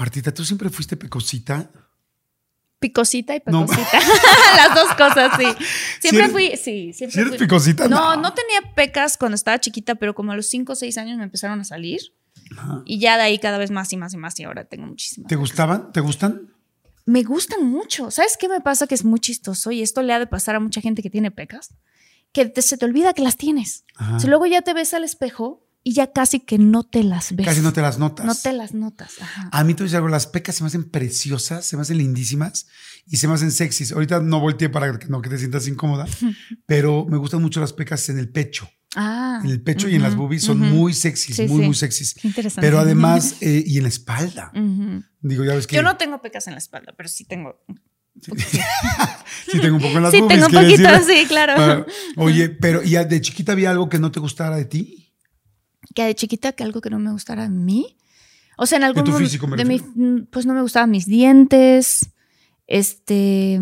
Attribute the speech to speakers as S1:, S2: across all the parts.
S1: Martita, ¿tú siempre fuiste pecosita?
S2: Picosita y
S1: No.
S2: pecosita. Las dos cosas, sí. Siempre fui, sí, siempre
S1: ¿Sí eres
S2: fui-
S1: picosita?
S2: No,
S1: No.
S2: no tenía pecas cuando estaba chiquita, pero como a los 5 o 6 años me empezaron a salir. Y ya de ahí cada vez más y más y más y ahora tengo muchísimas.
S1: ¿Te gustaban? ¿Te gustan?
S2: Me gustan mucho. ¿Sabes qué me pasa? Que es muy chistoso y esto le ha de pasar a mucha gente que tiene pecas, que te- se te olvida que las tienes.
S1: Ajá.
S2: Sea, luego ya te ves al espejo y ya casi que no te las ves.
S1: Casi no te las notas.
S2: No te las notas. Ajá.
S1: A mí te voy a decir algo, las pecas se me hacen preciosas, se me hacen lindísimas y se me hacen sexys. Ahorita no volteé para que no que te sientas incómoda, pero me gustan mucho las pecas en el pecho.
S2: Ah,
S1: En el pecho y en las boobies son muy sexys,
S2: Sí,
S1: muy,
S2: sí.
S1: muy sexys.
S2: Qué interesante.
S1: Pero además, eh, y en la espalda. Digo, ya ves que
S2: Yo no tengo pecas en la espalda, pero sí tengo.
S1: sí tengo un poco en las
S2: sí,
S1: boobies.
S2: tengo un poquito,
S1: decir.
S2: sí, claro.
S1: Oye, pero ¿y de chiquita había algo que no te gustara de ti?
S2: Que de chiquita que algo que no me gustara a mí. O sea, en algún
S1: tu
S2: momento
S1: físico me
S2: de mi- pues no me gustaban mis dientes. Este,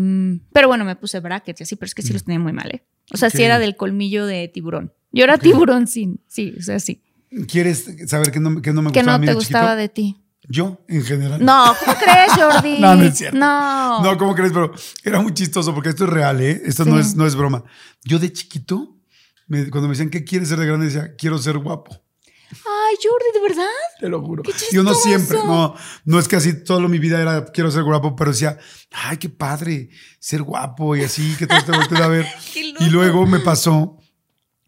S2: pero bueno, me puse brackets y así, pero es que sí los tenía muy mal, ¿eh? O sea,
S1: Ok.
S2: sí era del colmillo de tiburón. Yo era tiburón, sí, sí, o sea, sí.
S1: ¿Quieres saber que no, que no me
S2: Que
S1: gustaba
S2: no te
S1: de
S2: gustaba de ti.
S1: Yo, en general.
S2: No, ¿cómo crees, Jordi?
S1: No, no es cierto.
S2: No.
S1: No, ¿cómo crees? Pero era muy chistoso porque esto es real, ¿eh? Esto no, es, no es broma. Yo de chiquito, me- cuando me decían, ¿qué quieres ser de grande? Decía, quiero ser guapo.
S2: Ay, Jordi, ¿de verdad?
S1: Te lo juro.
S2: Qué
S1: Yo no
S2: chistoso.
S1: siempre, no, no es que así toda mi vida era quiero ser guapo, pero decía, ay, qué padre ser guapo y así, que todos te volteen a ver. Y luego me pasó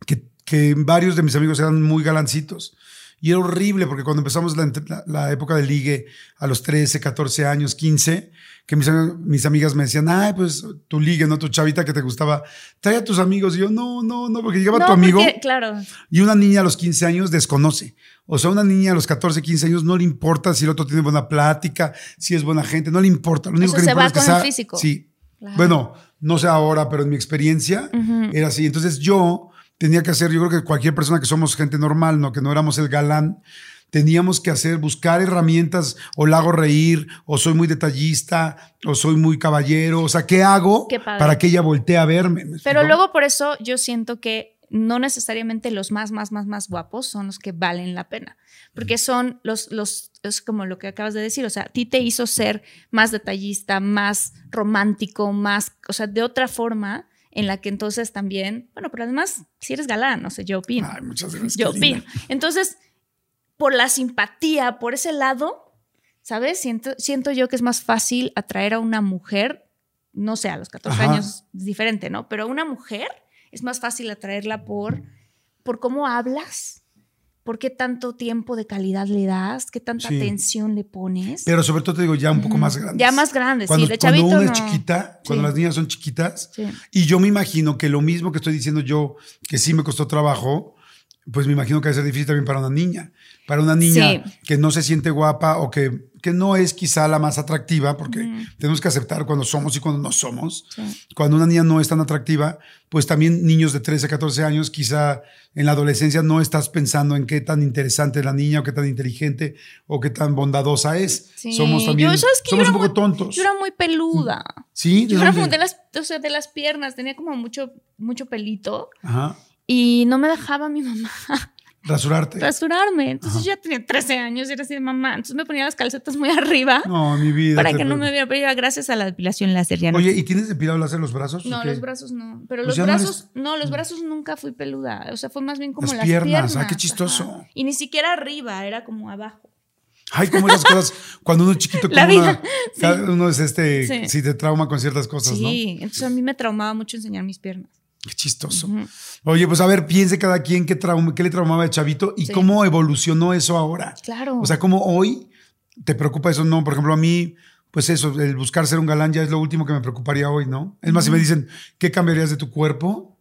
S1: que, que varios de mis amigos eran muy galancitos. Y era horrible porque cuando empezamos la, la- la época de ligue a los 13, 14 años, 15, que mis, mis amigas me decían, ay, pues tu ligue, ¿no? Tu chavita que te gustaba, trae a tus amigos. Y yo, no, no, no, porque llegaba
S2: No,
S1: tu amigo.
S2: porque, claro.
S1: Y una niña a los 15 años desconoce. O sea, una niña a los 14, 15 años no le importa si el otro tiene buena plática, si es buena gente, no le importa. Lo único
S2: Eso
S1: que le
S2: se
S1: importa
S2: va
S1: es que
S2: con el
S1: sea-
S2: físico.
S1: Sí.
S2: Claro.
S1: Bueno, no sé ahora, pero en mi experiencia era así. Entonces yo tenía que hacer, yo creo que cualquier persona que somos gente normal, no que no éramos el galán, teníamos que hacer, buscar herramientas, o la hago reír, o soy muy detallista, o soy muy caballero. O sea, ¿qué hago
S2: Qué
S1: para que ella voltee a verme? ¿Me
S2: Pero luego por eso yo siento que no necesariamente los más, más, más, más guapos son los que valen la pena. Porque son los, los, es como lo que acabas de decir, o sea, a ti te hizo ser más detallista, más romántico, más, o sea, de otra forma en la que entonces también, bueno, pero además, si eres galán, no sé, yo opino.
S1: Ay, muchas gracias.
S2: yo opino. Entonces, por la simpatía, por ese lado, ¿sabes? Siento, siento yo que es más fácil atraer a una mujer, no sé, a los 14
S1: Ajá.
S2: años es diferente, ¿no? Pero a una mujer es más fácil atraerla por, por cómo hablas, por qué tanto tiempo de calidad le das, qué tanta
S1: Sí.
S2: atención le pones.
S1: Pero sobre todo te digo, ya un poco más grande.
S2: Ya más grandes,
S1: cuando,
S2: sí, de
S1: cuando
S2: chavito
S1: una
S2: no.
S1: es chiquita, cuando
S2: Sí.
S1: las niñas son chiquitas, y yo me imagino que lo mismo que estoy diciendo yo, que sí me costó trabajo, pues me imagino que va a ser difícil también para una niña. Para una niña
S2: Sí.
S1: que no se siente guapa o que, que no es quizá la más atractiva, porque tenemos que aceptar cuando somos y cuando no somos.
S2: Sí.
S1: Cuando una niña no es tan atractiva, pues también niños de 13, 14 años, quizá en la adolescencia no estás pensando en qué tan interesante es la niña o qué tan inteligente o qué tan bondadosa es.
S2: Sí.
S1: Somos también
S2: Yo,
S1: somos un poco
S2: muy-
S1: tontos.
S2: Yo era muy peluda.
S1: Sí, ¿de
S2: Yo era como de las, o sea, de las piernas, tenía como mucho, mucho pelito
S1: Ajá.
S2: Y no me dejaba mi mamá.
S1: Rasurarte.
S2: rasurarme. Entonces yo ya tenía 13 años y era así de mamá. Entonces me ponía las calcetas muy arriba
S1: No, mi vida.
S2: para que no me viera. Pero ya gracias a la depilación láser ya no.
S1: Oye, ¿y tienes depilado láser los brazos?
S2: no, los brazos no. Pero
S1: Pues
S2: los
S1: ya no eres-
S2: brazos, no, los brazos nunca fui peluda. O sea, fue más bien como
S1: Las
S2: las,
S1: piernas.
S2: piernas.
S1: Ah, qué chistoso.
S2: ajá. Y ni siquiera arriba, era como abajo.
S1: Ay, como esas cosas, cuando uno es chiquito,
S2: La
S1: una-
S2: vida, sí.
S1: uno es este,
S2: Sí.
S1: si te trauma con ciertas cosas, ¿no?
S2: Sí, entonces a mí me traumaba mucho enseñar mis piernas.
S1: Qué chistoso.
S2: Ujú.
S1: Oye, pues a ver, piense cada quien qué, trauma, qué le traumaba de chavito y
S2: Sí.
S1: cómo evolucionó eso ahora.
S2: Claro.
S1: O sea, cómo hoy te preocupa eso, no. Por ejemplo, a mí, pues eso, el buscar ser un galán ya es lo último que me preocuparía hoy, ¿no? Es más, si me dicen, ¿qué cambiarías de tu cuerpo?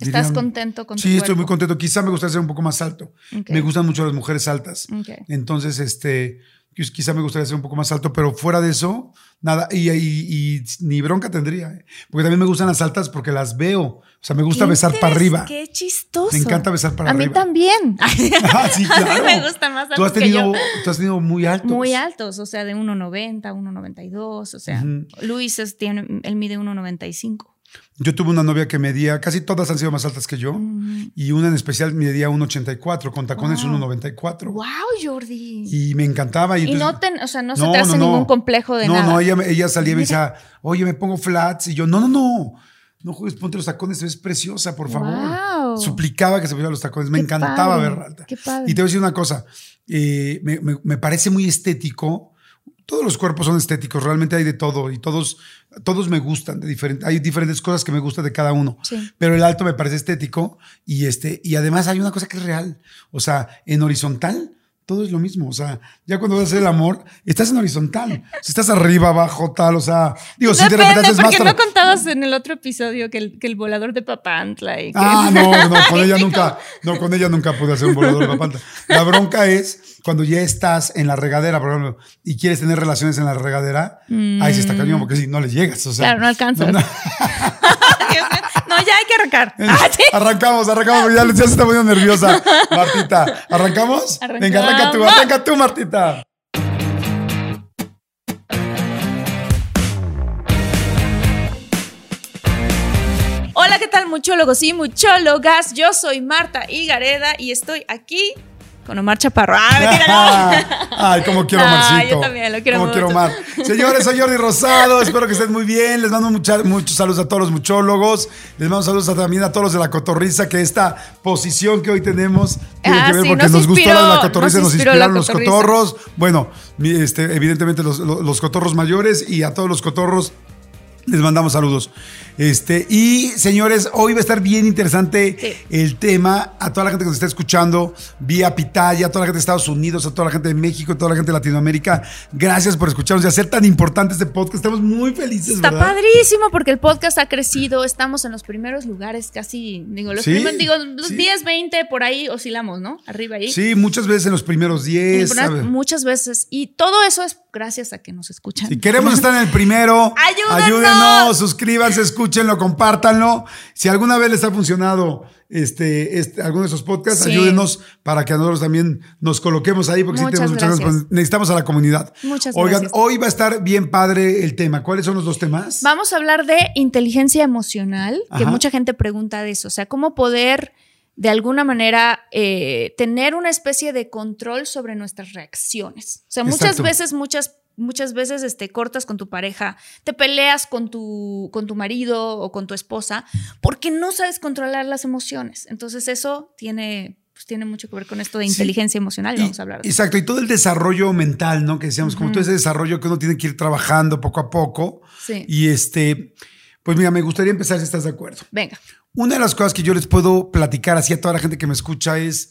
S2: ¿Estás
S1: Dirían,
S2: contento con tu
S1: Sí, estoy muy contento. Quizá me gustaría ser un poco más alto. Me gustan mucho las mujeres altas. Entonces, este, quiz- quizá me gustaría ser un poco más alto, pero fuera de eso, nada. Y, y- y ni bronca tendría. ¿eh? Porque también me gustan las altas porque las veo. O sea, me gusta besar para arriba.
S2: Qué chistoso.
S1: Me encanta besar para
S2: a mí
S1: arriba.
S2: también.
S1: Ah, sí,
S2: A
S1: claro.
S2: mí me gusta más alto
S1: Tú has
S2: que
S1: tenido,
S2: yo.
S1: tú has tenido muy altos.
S2: Muy altos, o sea, de 1,90, 1,92, o sea,
S1: Ujú.
S2: Luis es- tiene, él mide 1,95.
S1: Yo tuve una novia que medía, casi todas han sido más altas que yo.
S2: Mm.
S1: Y una en especial medía 1,84, con tacones
S2: Wow.
S1: 1,94.
S2: Wow, Jordi.
S1: Y me encantaba. Y,
S2: Y,
S1: entonces-
S2: no te, o sea, no,
S1: No,
S2: se te hace
S1: no, no.
S2: ningún complejo de
S1: no,
S2: nada.
S1: no, ella, me- ella salía y me decía, oye, me pongo flats. Y yo, no, no, no. No juegues, ponte los tacones, ves preciosa, por favor.
S2: Wow.
S1: Suplicaba que se pusieran los tacones. Me
S2: Qué
S1: encantaba
S2: padre,
S1: verla alta.
S2: qué padre.
S1: Y te voy a decir una cosa. eh, me, me- me parece muy estético. Todos los cuerpos son estéticos, realmente hay de todo y todos, todos me gustan. De diferente, hay diferentes cosas que me gustan de cada uno.
S2: Sí.
S1: Pero el alto me parece estético y, este, y además hay una cosa que es real. O sea, en horizontal todo es lo mismo. O sea, ya cuando vas a hacer el amor, estás en horizontal. Si estás arriba, abajo, tal, o sea, digo, si de repente
S2: Depende,
S1: haces más.
S2: porque no contabas en el otro episodio que el, que el volador de Papantla y que...
S1: Ah, no, no, con ella nunca, no, con ella nunca pude hacer un volador de papanta. La bronca es cuando ya estás en la regadera, por ejemplo, y quieres tener relaciones en la regadera, ahí se está cañón, porque si no le llegas, o sea.
S2: Mm. Claro, no alcanzas.
S1: no, no.
S2: Dios mío. No, ya hay que arrancar. Ah, sí.
S1: Arrancamos, arrancamos, ya, ya se está poniendo nerviosa. Martita, ¿arrancamos? Venga, arranca tú,
S2: Arrancamos.
S1: arranca tú, Martita.
S2: Hola, ¿qué tal, muchólogos y muchólogas? Yo soy Marta Higareda y estoy aquí con Omar Chaparro. Ah, no.
S1: Ay, como quiero a
S2: Ah,
S1: Marcito.
S2: yo también lo quiero mucho.
S1: quiero Mar. Señores, soy Jordi Rosado. Espero que estén muy bien. Les mando mucha- muchos saludos a todos los muchólogos. Les mando saludos a- también a todos los de la cotorriza, que esta posición que hoy tenemos tiene
S2: Ah,
S1: que ver
S2: sí,
S1: porque
S2: nos
S1: nos, gustó la de la cotorriza,
S2: nos
S1: nos, inspiraron los cotorros. Bueno, este, evidentemente los, los- los cotorros mayores y a todos los cotorros les mandamos saludos. Este, y señores, hoy va a estar bien interesante
S2: Sí.
S1: el tema. A toda la gente que nos está escuchando vía Pitaya, a toda la gente de Estados Unidos, a toda la gente de México, a toda la gente de Latinoamérica. Gracias por escucharnos y hacer tan importante este podcast. Estamos muy felices,
S2: Está
S1: ¿verdad?
S2: padrísimo porque el podcast ha crecido, estamos en los primeros lugares, casi, digo, los
S1: Sí,
S2: primeros, digo, los
S1: sí.
S2: 10, 20, por ahí oscilamos, ¿no? Arriba ahí.
S1: Sí, muchas veces en los primeros 10.
S2: Muchas- veces. Y todo eso es gracias a que nos escuchan.
S1: Si queremos estar en el primero,
S2: ¡Ayúdennos!
S1: ayúdenos, suscríbanse, escúchenlo, compártanlo. Si alguna vez les ha funcionado este, este, alguno de esos podcasts,
S2: Sí.
S1: ayúdenos para que nosotros también nos coloquemos ahí, porque sí tenemos muchas
S2: gracias.
S1: pues, necesitamos a la comunidad.
S2: Muchas
S1: Oigan,
S2: gracias.
S1: hoy va a estar bien padre el tema. ¿Cuáles son los dos temas?
S2: Vamos a hablar de inteligencia emocional, que mucha gente pregunta de eso. O sea, cómo poder de alguna manera eh, tener una especie de control sobre nuestras reacciones. O sea, muchas
S1: Exacto.
S2: veces, muchas, muchas veces este, cortas con tu pareja, te peleas con tu, con tu marido o con tu esposa porque no sabes controlar las emociones. Entonces, eso tiene, pues, tiene mucho que ver con esto de
S1: Sí.
S2: inteligencia emocional.
S1: Y-
S2: Vamos a hablar de eso.
S1: Exacto, y todo el desarrollo mental, ¿no? Que decíamos, como todo ese desarrollo que uno tiene que ir trabajando poco a poco.
S2: Sí.
S1: Y este, pues mira, me gustaría empezar si estás de acuerdo.
S2: Venga.
S1: Una de las cosas que yo les puedo platicar así a toda la gente que me escucha es,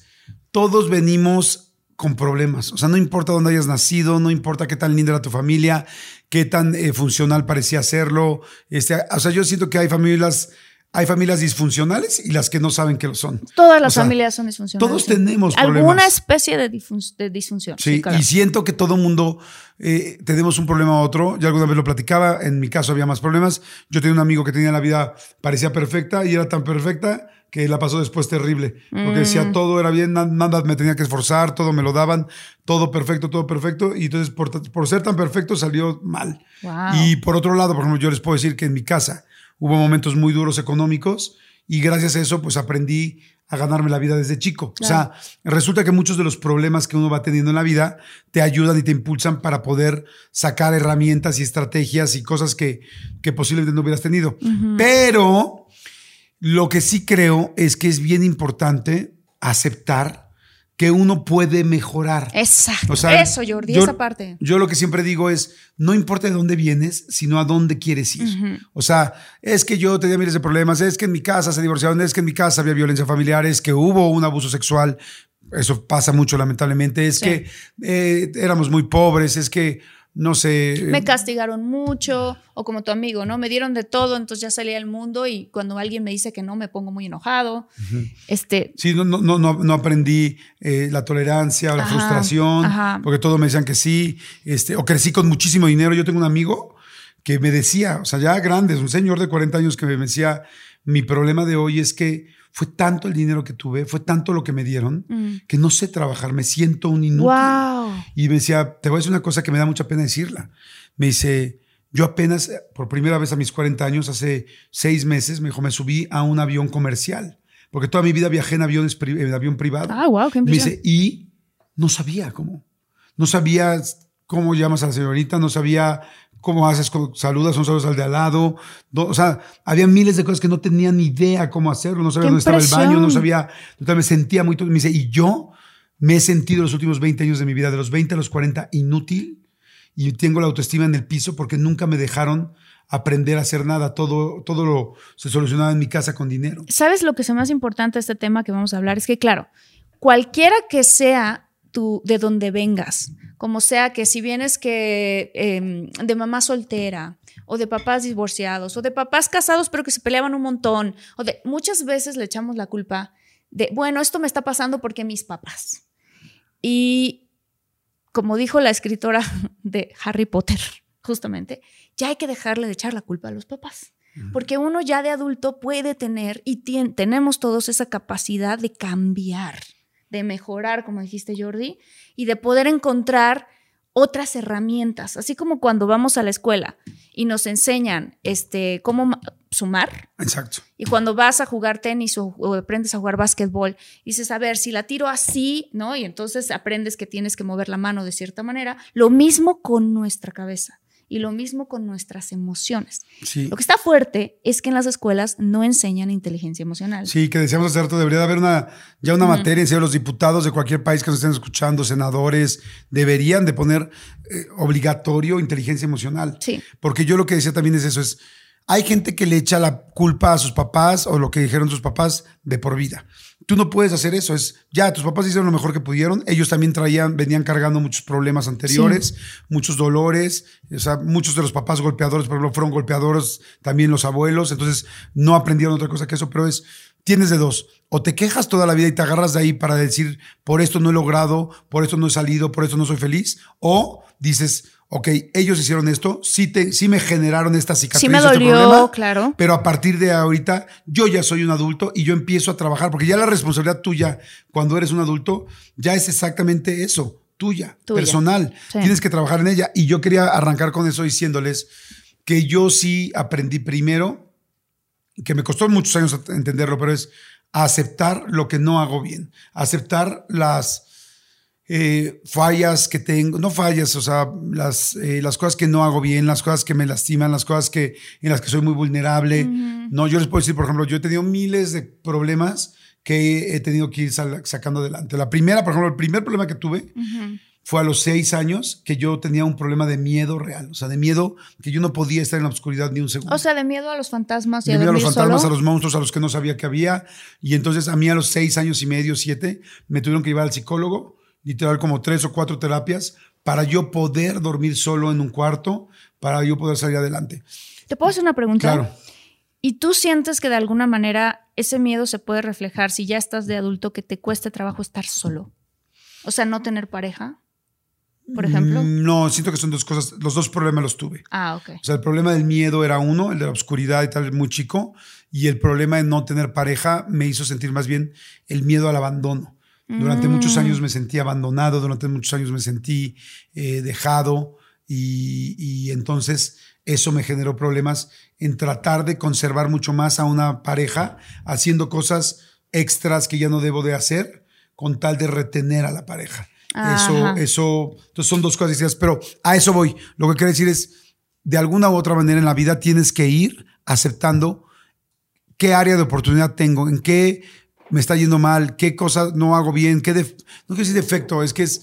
S1: todos venimos con problemas. O sea, no importa dónde hayas nacido, no importa qué tan linda era tu familia, qué tan eh, funcional parecía serlo. Este, o sea, yo siento que hay familias, hay familias disfuncionales y las que no saben que lo son.
S2: Todas las
S1: O sea,
S2: familias son disfuncionales.
S1: todos tenemos
S2: Alguna
S1: problemas.
S2: especie de, difun- de disfunción.
S1: Sí,
S2: claro.
S1: y siento que todo mundo eh, tenemos un problema u otro. Yo alguna vez lo platicaba, en mi caso había más problemas. Yo tenía un amigo que tenía la vida, parecía perfecta y era tan perfecta que la pasó después terrible. Porque decía
S2: Mm.
S1: todo era bien, na- nada me tenía que esforzar, todo me lo daban, todo perfecto, todo perfecto. Y entonces por, por ser tan perfecto salió mal.
S2: Wow.
S1: Y por otro lado, por ejemplo, yo les puedo decir que en mi casa hubo momentos muy duros económicos y gracias a eso pues aprendí a ganarme la vida desde chico. O sea, resulta que muchos de los problemas que uno va teniendo en la vida te ayudan y te impulsan para poder sacar herramientas y estrategias y cosas que, que posiblemente no hubieras tenido. Pero lo que sí creo es que es bien importante aceptar que uno puede mejorar.
S2: Exacto. Eso, Jordi, esa parte.
S1: Yo lo que siempre digo es, no importa de dónde vienes, sino a dónde quieres ir. O sea, es que yo tenía miles de problemas, es que en mi casa se divorciaron, es que en mi casa había violencia familiar, es que hubo un abuso sexual. Eso pasa mucho, lamentablemente. Es que eh, éramos muy pobres, es que no sé.
S2: Me castigaron mucho, o como tu amigo, ¿no? Me dieron de todo, entonces ya salí al mundo y cuando alguien me dice que no, me pongo muy enojado. este,
S1: sí, no, no, no, no aprendí eh, la tolerancia o la frustración, porque todos me decían que sí, este, o crecí con muchísimo dinero. Yo tengo un amigo que me decía, o sea, ya grande, es un señor de 40 años que me decía, mi problema de hoy es que fue tanto el dinero que tuve, fue tanto lo que me dieron, mm. que no sé trabajar, me siento un inútil. Y me decía, te voy a decir una cosa que me da mucha pena decirla. Me dice, yo apenas, por primera vez a mis 40 años, hace seis meses, me dijo, me subí a un avión comercial, porque toda mi vida viajé en, aviones, en avión privado.
S2: Ah, wow, qué
S1: Me dice, y no sabía cómo. No sabía cómo llamas a la señorita, no sabía cómo haces, saludas, son saludos al de al lado. o sea, había miles de cosas que no tenía ni idea cómo hacerlo, no sabía dónde estaba el baño, no sabía, me sentía muy... Me dice, y yo me he sentido los últimos 20 años de mi vida, de los 20 a los 40, inútil y tengo la autoestima en el piso porque nunca me dejaron aprender a hacer nada, todo, todo lo se solucionaba en mi casa con dinero.
S2: ¿Sabes lo que es más importante de este tema que vamos a hablar? Es que, claro, cualquiera que sea tu, de donde vengas, como sea que si vienes que em, de mamá soltera o de papás divorciados o de papás casados pero que se peleaban un montón o de muchas veces le echamos la culpa de bueno esto me está pasando porque mis papás y como dijo la escritora de Harry Potter justamente ya hay que dejarle de echar la culpa a los papás. Porque uno ya de adulto puede tener y tenemos todos esa capacidad de cambiar de mejorar, como dijiste Jordi, y de poder encontrar otras herramientas, así como cuando vamos a la escuela y nos enseñan este, cómo sumar.
S1: Exacto.
S2: Y cuando vas a jugar tenis o, o, aprendes a jugar básquetbol, dices, a ver, si la tiro así, ¿no? Y entonces aprendes que tienes que mover la mano de cierta manera. Lo mismo con nuestra cabeza. Y lo mismo con nuestras emociones. Lo que está fuerte es que en las escuelas no enseñan inteligencia emocional.
S1: Sí, que decíamos hace rato, debería haber una, ya una materia en serio, los diputados de cualquier país que nos estén escuchando, senadores, deberían de poner eh, obligatorio inteligencia emocional.
S2: Sí.
S1: Porque yo lo que decía también es eso, es, hay gente que le echa la culpa a sus papás o lo que dijeron sus papás de por vida. Tú no puedes hacer eso. Es ya, tus papás hicieron lo mejor que pudieron. Ellos también traían, venían cargando muchos problemas anteriores, muchos dolores. O sea, muchos de los papás golpeadores, por ejemplo, fueron golpeadores, también los abuelos. Entonces, no aprendieron otra cosa que eso, pero es, tienes de dos. O te quejas toda la vida y te agarras de ahí para decir, por esto no he logrado, por esto no he salido, por esto no soy feliz. O dices, ok, ellos hicieron esto, sí, te, sí me generaron esta cicatriz.
S2: Sí me este dolió, claro.
S1: Pero a partir de ahorita, yo ya soy un adulto y yo empiezo a trabajar, porque ya la responsabilidad tuya cuando eres un adulto ya es exactamente eso, tuya, personal. Tienes que trabajar en ella. Y yo quería arrancar con eso diciéndoles que yo sí aprendí primero, que me costó muchos años entenderlo, pero es aceptar lo que no hago bien, aceptar las eh, fallas que tengo, no fallas, o sea, las, eh, las cosas que no hago bien, las cosas que me lastiman, las cosas que, en las que soy muy vulnerable. No, yo les puedo decir, por ejemplo, yo he tenido miles de problemas que he tenido que ir sacando adelante. La primera, por ejemplo, el primer problema que tuve fue a los seis años que yo tenía un problema de miedo real, o sea, de miedo que yo no podía estar en la oscuridad ni un segundo.
S2: O sea, de miedo a los fantasmas
S1: y de miedo a los fantasmas, a los monstruos, a los que no sabía que había. Y entonces a mí a los seis años y medio, siete, me tuvieron que llevar al psicólogo literal como tres o cuatro terapias para yo poder dormir solo en un cuarto, para yo poder salir adelante.
S2: ¿Te puedo hacer una pregunta? Claro. ¿Y tú sientes que de alguna manera ese miedo se puede reflejar si ya estás de adulto que te cueste trabajo estar solo? O sea, no tener pareja, por ejemplo.
S1: Mm, no, siento que son dos cosas, los dos problemas los tuve.
S2: Ah, ok.
S1: O sea, el problema del miedo era uno, el de la oscuridad y tal, muy chico, y el problema de no tener pareja me hizo sentir más bien el miedo al abandono. Durante muchos años me sentí abandonado, durante muchos años me sentí eh, dejado y, entonces eso me generó problemas en tratar de conservar mucho más a una pareja haciendo cosas extras que ya no debo de hacer con tal de retener a la pareja. Eso, eso, entonces son dos cosas distintas, pero a eso voy. Lo que quiero decir es, de alguna u otra manera en la vida tienes que ir aceptando qué área de oportunidad tengo, en qué me está yendo mal, qué cosas no hago bien, qué def- no quiero decir defecto, es que es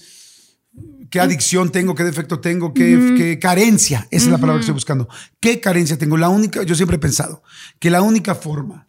S1: qué adicción tengo, qué defecto tengo, qué, qué carencia, esa es la palabra que estoy buscando. ¿Qué carencia tengo? La única, yo siempre he pensado que la única forma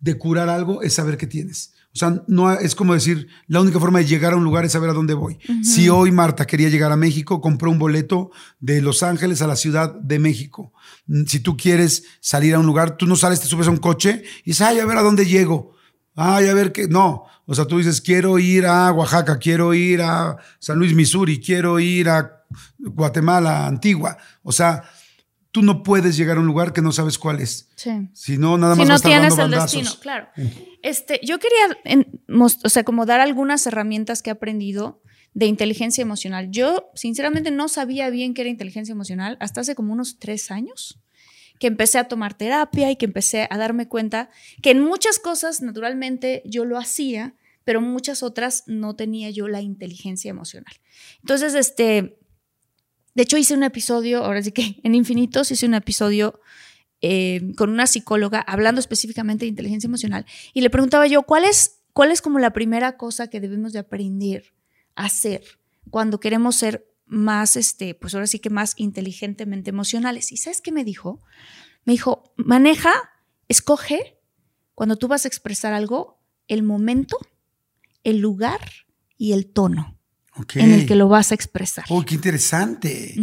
S1: de curar algo es saber qué tienes. O sea, no es como decir, la única forma de llegar a un lugar es saber a dónde voy. Si hoy Marta quería llegar a México, compró un boleto de Los Ángeles a la Ciudad de México. Mm, Si tú quieres salir a un lugar, tú no sales, te subes a un coche y dices, ay, a ver a dónde llego. Ay, a ver qué. No. O sea, tú dices, quiero ir a Oaxaca, quiero ir a San Luis, Missouri, quiero ir a Guatemala, Antigua. O sea, tú no puedes llegar a un lugar que no sabes cuál es.
S2: Sí.
S1: Si no, nada
S2: si
S1: más a
S2: no tienes el
S1: bandazos.
S2: destino, claro. Este, yo quería, en- o sea, como dar algunas herramientas que he aprendido de inteligencia emocional. Yo, sinceramente, no sabía bien qué era inteligencia emocional hasta hace como unos tres años que empecé a tomar terapia y que empecé a darme cuenta que en muchas cosas, naturalmente, yo lo hacía, pero muchas otras no tenía yo la inteligencia emocional. Entonces, este, de hecho, hice un episodio, ahora sí que en Infinitos hice un episodio eh, con una psicóloga hablando específicamente de inteligencia emocional y le preguntaba yo, ¿cuál es, ¿cuál es como la primera cosa que debemos de aprender a hacer cuando queremos ser más, este, pues ahora sí que más inteligentemente emocionales? ¿Y sabes qué me dijo? Me dijo, maneja, escoge, cuando tú vas a expresar algo, el momento, el lugar y el tono en el que lo vas a expresar.
S1: Oh, qué interesante.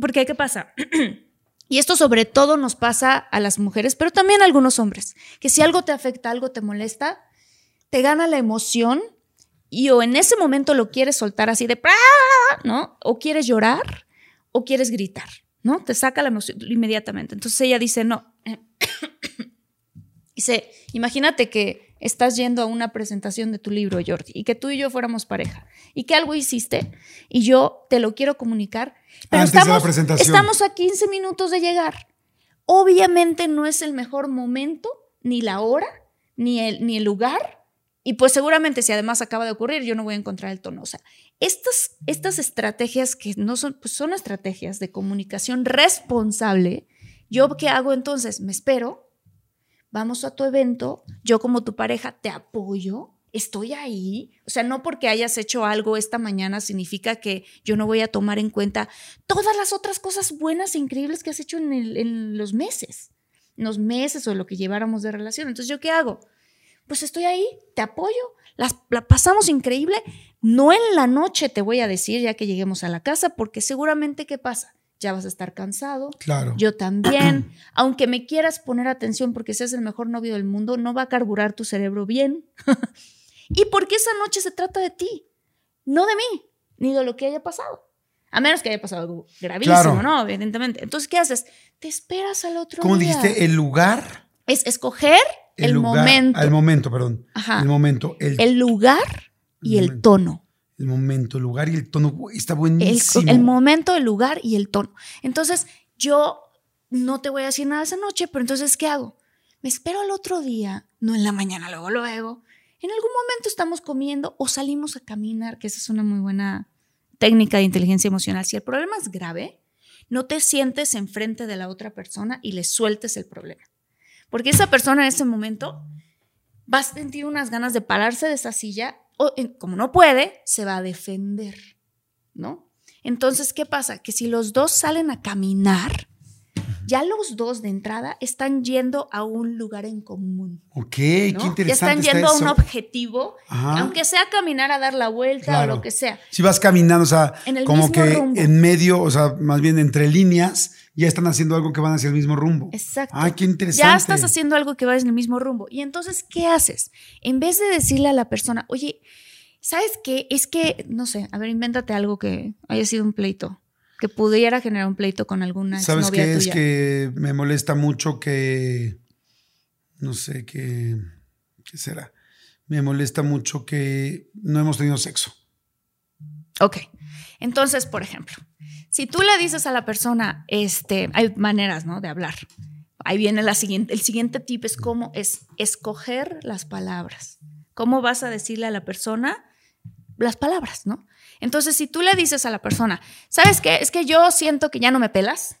S2: Porque, ¿qué pasa? y esto sobre todo nos pasa a las mujeres, pero también a algunos hombres, que si algo te afecta, algo te molesta, te gana la emoción y o en ese momento lo quieres soltar así de, "Ah", ¿no? O quieres llorar o quieres gritar, ¿no? Te saca la emoción inmediatamente. Entonces ella dice, no. Dice, imagínate que estás yendo a una presentación de tu libro, Jordi, y que tú y yo fuéramos pareja, y que algo hiciste, y yo te lo quiero comunicar, pero
S1: Antes de la
S2: estamos,
S1: presentación.
S2: estamos a 15 minutos de llegar. Obviamente no es el mejor momento, ni la hora, ni el, ni el lugar, y pues seguramente si además acaba de ocurrir, yo no voy a encontrar el tono. O sea, estas, estas estrategias que no son, pues son estrategias de comunicación responsable, ¿yo qué hago entonces? Me espero, vamos a tu evento, yo como tu pareja te apoyo, estoy ahí. O sea, no porque hayas hecho algo esta mañana significa que yo no voy a tomar en cuenta todas las otras cosas buenas e increíbles que has hecho en, los meses, los meses o lo que lleváramos de relación. Entonces, ¿yo qué hago? Pues estoy ahí, te apoyo, las, la pasamos increíble. No en la noche te voy a decir ya que lleguemos a la casa, porque seguramente, ¿qué pasa? Ya vas a estar cansado,
S1: Claro.
S2: yo también. Aunque me quieras poner atención porque seas el mejor novio del mundo, no va a carburar tu cerebro bien. y porque esa noche se trata de ti, no de mí, ni de lo que haya pasado. A menos que haya pasado algo gravísimo,
S1: Claro.
S2: ¿no? Evidentemente. Entonces, ¿qué haces? Te esperas al otro
S1: ¿Cómo
S2: día.
S1: dijiste? El lugar.
S2: Es escoger el,
S1: lugar-
S2: momento.
S1: El momento, perdón.
S2: Ajá.
S1: El momento. El,
S2: el lugar y
S1: El
S2: tono.
S1: el momento, el lugar y el tono. Está buenísimo.
S2: el momento, el lugar y el tono. Entonces, yo no te voy a decir nada esa noche, pero entonces, ¿qué hago? Me espero al otro día, no en la mañana, luego, luego. En algún momento estamos comiendo o salimos a caminar, que esa es una muy buena técnica de inteligencia emocional. Si el problema es grave, no te sientes enfrente de la otra persona y le sueltes el problema. Porque esa persona en ese momento va a sentir unas ganas de pararse de esa silla o como no puede, se va a defender, ¿no? Entonces, ¿qué pasa? Que si los dos salen a caminar, ya los dos de entrada están yendo a un lugar en común.
S1: Ok, qué
S2: ¿no? Ya
S1: interesante.
S2: están
S1: está
S2: yendo a un
S1: eso.
S2: objetivo,
S1: Ajá.
S2: aunque sea caminar a dar la vuelta
S1: Claro.
S2: o lo que sea.
S1: Si vas caminando, o sea, como que
S2: rumbo.
S1: en medio, o sea, más bien entre líneas, ya están haciendo algo que van hacia el mismo rumbo.
S2: Exacto.
S1: Ay, qué interesante.
S2: Ya estás haciendo algo que va en el mismo rumbo. Y entonces, ¿qué haces? En vez de decirle a la persona, oye, ¿sabes qué? Es que, no sé, a ver, invéntate algo que haya sido un pleito, que pudiera generar un pleito con alguna
S1: ¿Sabes qué? Es que me molesta mucho que. No sé qué. ¿Qué será? Me molesta mucho que no hemos tenido sexo.
S2: Ok. Entonces, por ejemplo, si tú le dices a la persona, este, hay maneras, ¿no? De hablar. ahí viene la siguiente, el siguiente tip es cómo es escoger las palabras. ¿Cómo vas a decirle a la persona las palabras, no? Entonces, si tú le dices a la persona, ¿sabes qué? Es que yo siento que ya no me pelas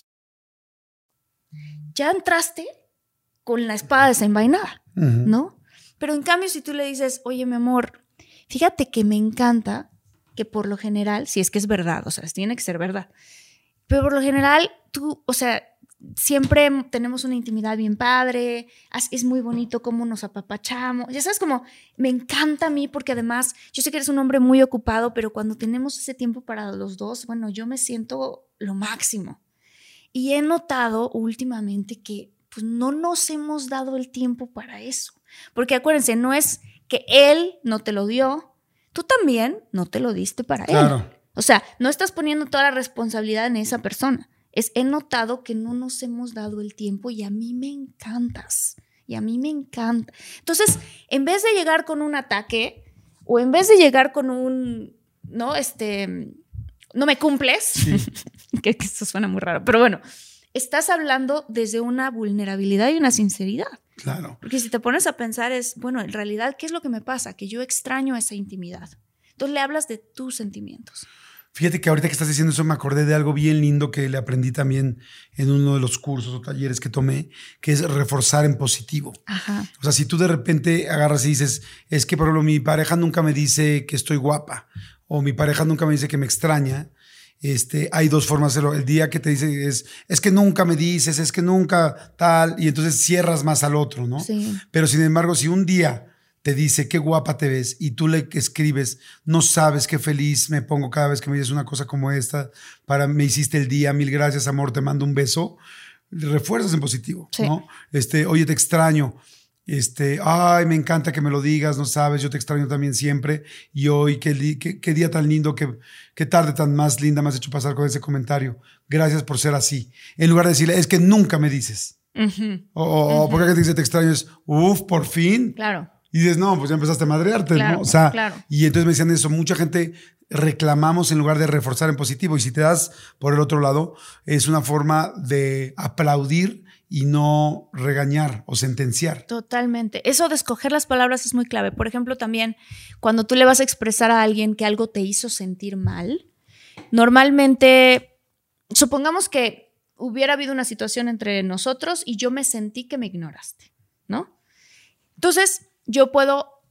S2: ya entraste con la espada desenvainada, ¿no? Pero en cambio, si tú le dices, oye, mi amor, fíjate que me encanta que por lo general, si es que es verdad, o sea, tiene que ser verdad, pero por lo general, tú, o sea, siempre tenemos una intimidad bien padre, es muy bonito cómo nos apapachamos, ya sabes, como me encanta a mí porque además yo sé que eres un hombre muy ocupado, pero cuando tenemos ese tiempo para los dos, bueno, yo me siento lo máximo. Y he notado últimamente que pues, no nos hemos dado el tiempo para eso. Porque acuérdense, no es que él no te lo dio, tú también no te lo diste para él. O sea, no estás poniendo toda la responsabilidad en esa persona. Es, he notado que no nos hemos dado el tiempo y a mí me encantas. Y a mí me encanta. Entonces, en vez de llegar con un ataque o en vez de llegar con un, ¿no? Este, no me cumples, que, que eso suena muy raro, pero bueno, estás hablando desde una vulnerabilidad y una sinceridad.
S1: Claro.
S2: Porque si te pones a pensar es, bueno, en realidad, ¿qué es lo que me pasa? Que yo extraño esa intimidad. Entonces le hablas de tus sentimientos.
S1: Fíjate que ahorita que estás diciendo eso me acordé de algo bien lindo que le aprendí también en uno de los cursos o talleres que tomé, que es reforzar en positivo.
S2: Ajá.
S1: O sea, si tú de repente agarras y dices, es que por ejemplo mi pareja nunca me dice que estoy guapa o mi pareja nunca me dice que me extraña, este, hay dos formas de hacerlo. El día que te dice es, es que nunca me dices, es que nunca tal, y entonces cierras más al otro, ¿no?
S2: Sí.
S1: Pero sin embargo, si un día te dice qué guapa te ves y tú le escribes, no sabes qué feliz me pongo cada vez que me dices una cosa como esta, para me hiciste el día, mil gracias amor, te mando un beso, refuerzas en positivo, ¿no? Este, oye, te extraño este, ay, me encanta que me lo digas, no sabes, yo te extraño también siempre. Y hoy, qué, qué, día tan lindo, qué, qué, tarde tan más linda me has hecho pasar con ese comentario. Gracias por ser así. En lugar de decirle, es que nunca me dices. O, porque te dice te extraño es, uff, por fin.
S2: Claro.
S1: Y dices, no, pues ya empezaste a madrearte, ¿no? O sea, y entonces me decían eso, mucha gente reclamamos en lugar de reforzar en positivo. Y si te das por el otro lado, es una forma de aplaudir y no regañar o sentenciar.
S2: Totalmente. Eso de escoger las palabras es muy clave. Por ejemplo, también cuando tú le vas a expresar a alguien que algo te hizo sentir mal, normalmente, supongamos que hubiera habido una situación entre nosotros y yo me sentí que me ignoraste, ¿no? Entonces, yo puedo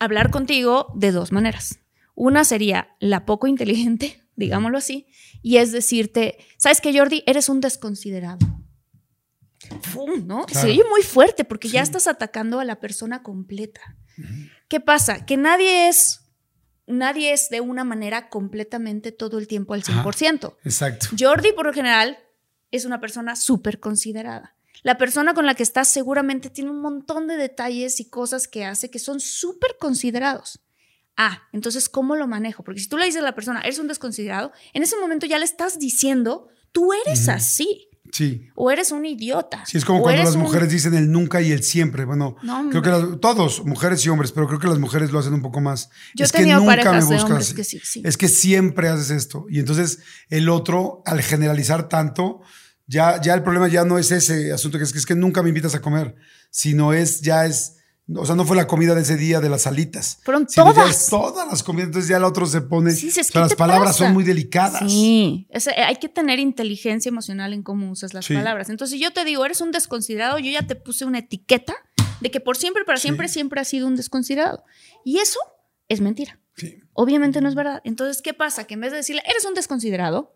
S2: hablar contigo de dos maneras. Una sería la poco inteligente, digámoslo así, y es decirte, ¿sabes qué, Jordi? Eres un desconsiderado ¿no? Se oye muy fuerte porque ya estás atacando a la persona completa. ¿Qué pasa? Que nadie es, nadie es de una manera completamente todo el tiempo al 100%.
S1: exacto.
S2: Jordi, por lo general, es una persona súper considerada. La persona con la que estás seguramente tiene un montón de detalles y cosas que hace que son súper considerados. Ah, entonces, ¿cómo lo manejo? Porque si tú le dices a la persona, eres un desconsiderado, en ese momento ya le estás diciendo, tú eres así.
S1: Sí.
S2: O eres un idiota.
S1: Sí, es como cuando las mujeres dicen el nunca y el siempre. Bueno, creo que todos, mujeres y hombres, pero creo que las mujeres lo hacen un poco más.
S2: Yo
S1: es
S2: que nunca me buscas. Que sí,
S1: Es que siempre haces esto. Y entonces el otro, al generalizar tanto, ya, ya el problema ya no es ese asunto que es, que es que nunca me invitas a comer, sino es, ya es o sea, no fue la comida de ese día de las alitas.
S2: Fueron todas.
S1: todas las comidas. Entonces ya el otro se pone. Sí, es que las palabras son muy delicadas.
S2: Sí. Eh, hay que tener inteligencia emocional en cómo usas las palabras. Entonces, si yo te digo, eres un desconsiderado, yo ya te puse una etiqueta de que por siempre, para siempre, siempre has sido un desconsiderado. Y eso es mentira.
S1: Sí.
S2: Obviamente no es verdad. Entonces, ¿qué pasa? Que en vez de decirle, eres un desconsiderado,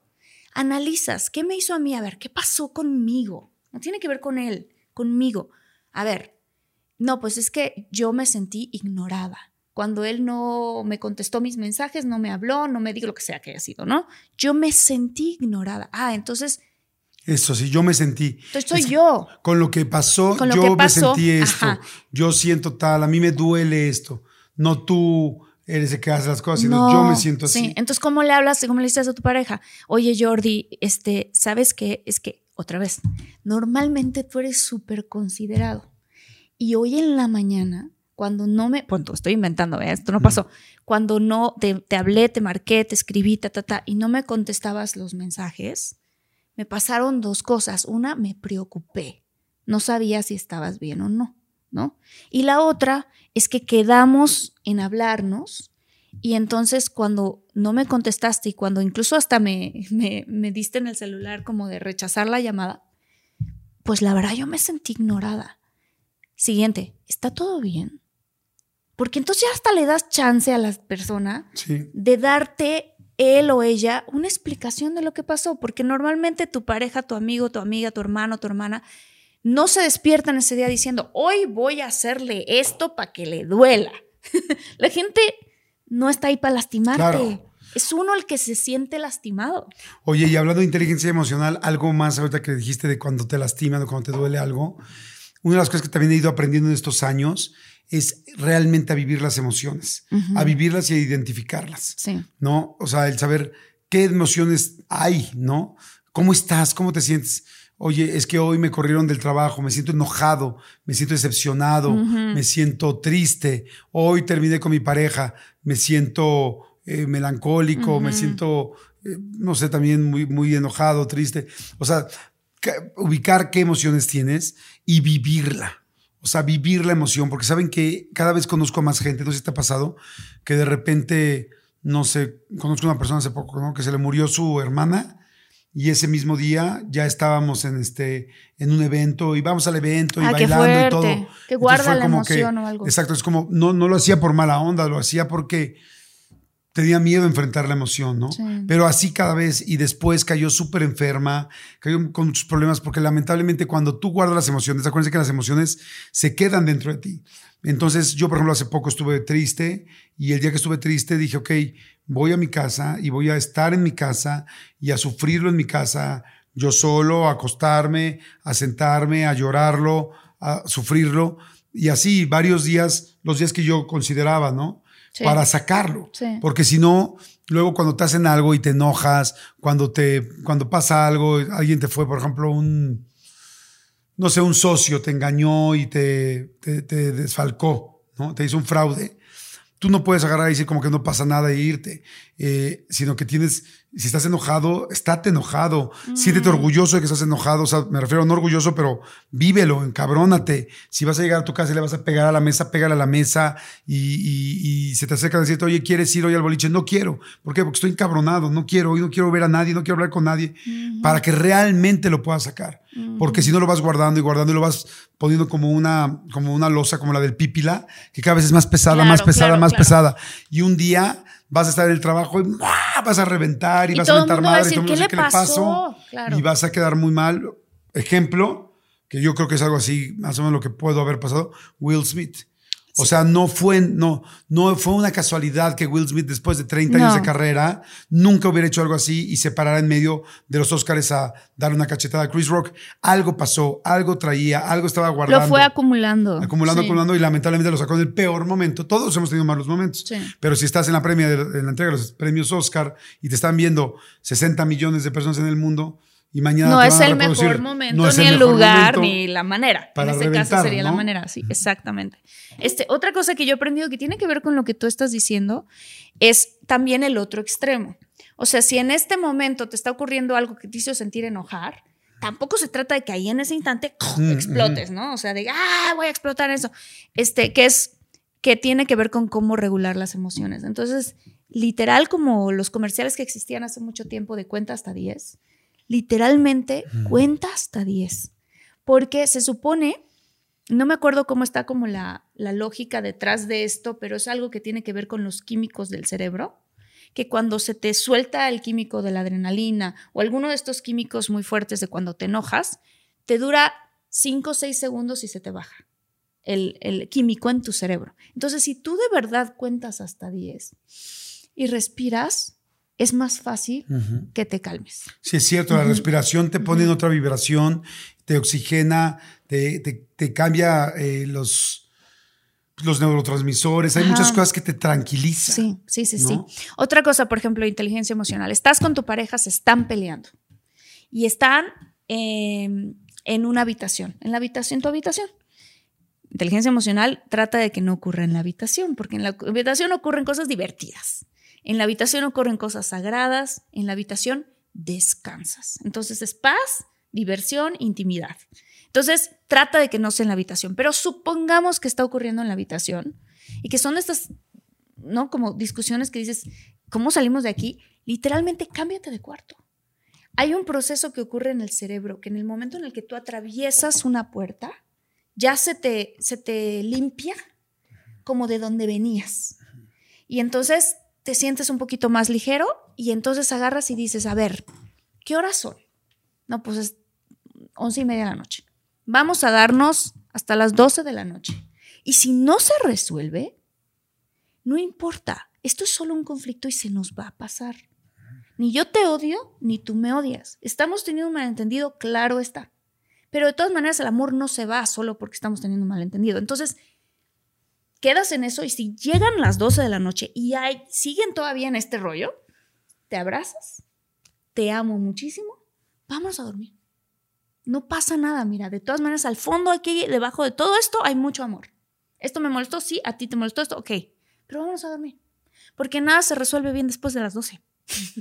S2: analizas, ¿qué me hizo a mí? A ver, ¿qué pasó conmigo? No tiene que ver con él, conmigo. A ver, no, pues es que yo me sentí ignorada. Cuando él no me contestó mis mensajes, no me habló, no me dijo lo que sea que haya sido, ¿no? Yo me sentí ignorada. Ah, entonces,
S1: Eso sí, yo me sentí.
S2: Entonces soy
S1: Es
S2: yo.
S1: Con lo que pasó,
S2: lo
S1: yo
S2: que
S1: me sentí esto.
S2: ajá.
S1: Yo siento tal, a mí me duele esto. No tú eres el que hace las cosas, sino yo me siento así.
S2: Sí, entonces, ¿cómo le hablas? ¿Cómo le dices a tu pareja? Oye, Jordi, este, ¿sabes qué? Es que, otra vez, normalmente tú eres súper considerado. Y hoy en la mañana, cuando no me. Bueno, estoy inventando, ¿eh? esto no pasó. Cuando no te, te hablé, te marqué, te escribí, ta, ta, ta, y no me contestabas los mensajes, me pasaron dos cosas. Una, me preocupé. No sabía si estabas bien o no, ¿no? Y la otra es que quedamos en hablarnos y entonces cuando no me contestaste y cuando incluso hasta me, me, me diste en el celular como de rechazar la llamada, pues la verdad yo me sentí ignorada. Siguiente, ¿está todo bien? Porque entonces ya hasta le das chance a la persona
S1: Sí.
S2: de darte él o ella una explicación de lo que pasó, porque normalmente tu pareja, tu amigo, tu amiga, tu hermano, tu hermana, no se despiertan ese día diciendo, hoy voy a hacerle esto para que le duela. la gente no está ahí para lastimarte.
S1: Claro.
S2: Es uno el que se siente lastimado.
S1: Oye, y hablando de inteligencia emocional, algo más ahorita que dijiste de cuando te lastiman o cuando te duele algo, una de las cosas que también he ido aprendiendo en estos años es realmente a vivir las emociones, a vivirlas y a identificarlas,
S2: Sí.
S1: ¿no? O sea, el saber qué emociones hay, ¿no? ¿Cómo estás? ¿Cómo te sientes? Oye, es que hoy me corrieron del trabajo, me siento enojado, me siento decepcionado, me siento triste, hoy terminé con mi pareja, me siento eh, melancólico, me siento, eh, no sé, también muy, muy enojado, triste. O sea, ubicar qué emociones tienes y vivirla. O sea, vivir la emoción, porque saben que cada vez conozco a más gente, no sé si te ha pasado, que de repente, no sé, conozco a una persona hace poco, ¿no? Que se le murió su hermana y ese mismo día ya estábamos en este en un evento y vamos al evento y
S2: Ah, qué
S1: bailando y todo.
S2: Que guarda la
S1: que-
S2: emoción o algo.
S1: Exacto, es como no no lo hacía por mala onda, lo hacía porque tenía miedo a enfrentar la emoción, ¿no?
S2: Sí.
S1: Pero así cada vez y después cayó súper enferma, cayó con muchos problemas porque lamentablemente cuando tú guardas las emociones, acuérdense que las emociones se quedan dentro de ti. Entonces yo, por ejemplo, hace poco estuve triste y el día que estuve triste dije, ok, voy a mi casa y voy a estar en mi casa y a sufrirlo en mi casa, yo solo, a acostarme, a sentarme, a llorarlo, a sufrirlo y así varios días, los días que yo consideraba, ¿no?
S2: Sí.
S1: Para sacarlo.
S2: Sí.
S1: Porque si no, luego cuando te hacen algo y te enojas, cuando te, cuando pasa algo, alguien te fue, por ejemplo, un, no sé, un socio te engañó y te, te, te desfalcó, ¿no? Te hizo un fraude. Tú no puedes agarrar y decir como que no pasa nada e irte, eh, sino que tienes, si estás enojado, estate enojado, siéntete orgulloso de que estás enojado, o sea, me refiero a no orgulloso, pero vívelo, encabrónate. Si vas a llegar a tu casa y le vas a pegar a la mesa, pégale a la mesa y, y- y se te acerca a decirte, oye, ¿quieres ir hoy al boliche? No quiero. ¿Por qué? Porque estoy encabronado, no quiero, hoy no quiero ver a nadie, no quiero hablar con nadie, para que realmente lo puedas sacar. Porque si no lo vas guardando y guardando y lo vas poniendo como una, como una losa, como la del pípila, que cada vez es más pesada,
S2: Claro,
S1: más pesada,
S2: claro,
S1: más
S2: claro.
S1: pesada. Y un día vas a estar en el trabajo y vas a reventar y,
S2: Y
S1: vas
S2: todo
S1: a mentar
S2: mundo va a
S1: madre. y
S2: decir,
S1: todo mundo
S2: ¿qué le
S1: decir,
S2: pasó? Claro.
S1: Y vas a quedar muy mal. Ejemplo, que yo creo que es algo así, más o menos lo que puedo haber pasado, Will Smith. O sea, no fue, no, no fue una casualidad que Will Smith, después de 30 años de carrera, nunca hubiera hecho algo así y se parara en medio de los Oscars a dar una cachetada a Chris Rock. Algo pasó, algo traía, algo estaba guardando.
S2: Lo fue acumulando.
S1: Acumulando,
S2: Sí.
S1: acumulando y lamentablemente lo sacó en el peor momento. Todos hemos tenido malos momentos.
S2: Sí.
S1: Pero si estás en la, premia de, en la entrega de los premios Oscar y te están viendo 60 millones de personas en el mundo y mañana
S2: No
S1: te
S2: es
S1: van
S2: el mejor momento,
S1: no es
S2: ni el lugar, ni la manera.
S1: para
S2: en este caso sería la manera, sí, exactamente. Este, otra cosa que yo he aprendido que tiene que ver con lo que tú estás diciendo es también el otro extremo. O sea, si en este momento te está ocurriendo algo que te hizo sentir enojar, tampoco se trata de que ahí en ese instante
S1: Mm,
S2: explotes, ¿no? O sea, de, ah, voy a explotar eso. Este, que es, que tiene que ver con cómo regular las emociones. Entonces, literal, como los comerciales que existían hace mucho tiempo de cuenta hasta 10, literalmente cuenta hasta 10. Porque se supone, no me acuerdo cómo está como la, la lógica detrás de esto, pero es algo que tiene que ver con los químicos del cerebro, que cuando se te suelta el químico de la adrenalina o alguno de estos químicos muy fuertes de cuando te enojas, te dura 5 o 6 segundos y se te baja el, el químico en tu cerebro. Entonces, si tú de verdad cuentas hasta 10 y respiras, es más fácil que te calmes.
S1: Sí, es cierto, la respiración te pone en otra vibración, te oxigena, te, te, cambia eh, los, los neurotransmisores, hay muchas cosas que te tranquilizan.
S2: Sí, sí, sí, sí. Otra cosa, por ejemplo, inteligencia emocional. Estás con tu pareja, se están peleando y están em, en una habitación, en la habitación, en tu habitación. Inteligencia emocional trata de que no ocurra en la habitación, porque en la habitación ocurren cosas divertidas. En la habitación ocurren cosas sagradas, en la habitación descansas. Entonces es paz, diversión, intimidad. Entonces trata de que no sea en la habitación, pero supongamos que está ocurriendo en la habitación y que son estas, ¿no? Como discusiones que dices, ¿cómo salimos de aquí? Literalmente cámbiate de cuarto. Hay un proceso que ocurre en el cerebro, que en el momento en el que tú atraviesas una puerta, ya se te, se te limpia como de donde venías. Y entonces te sientes un poquito más ligero y entonces agarras y dices, a ver, ¿qué horas son? No, pues es once y media de la noche. Vamos a darnos hasta las doce de la noche. Y si no se resuelve, no importa, esto es solo un conflicto y se nos va a pasar. Ni yo te odio, ni tú me odias. Estamos teniendo un malentendido, claro está. Pero de todas maneras el amor no se va solo porque estamos teniendo un malentendido. Entonces, quedas en eso y si llegan las 12 de la noche y hay, siguen todavía en este rollo, te abrazas, te amo muchísimo, vamos a dormir. No pasa nada, mira, de todas maneras al fondo aquí, debajo de todo esto, hay mucho amor. Esto me molestó, sí, a ti te molestó esto, ok, pero vamos a dormir. Porque nada se resuelve bien después de las 12.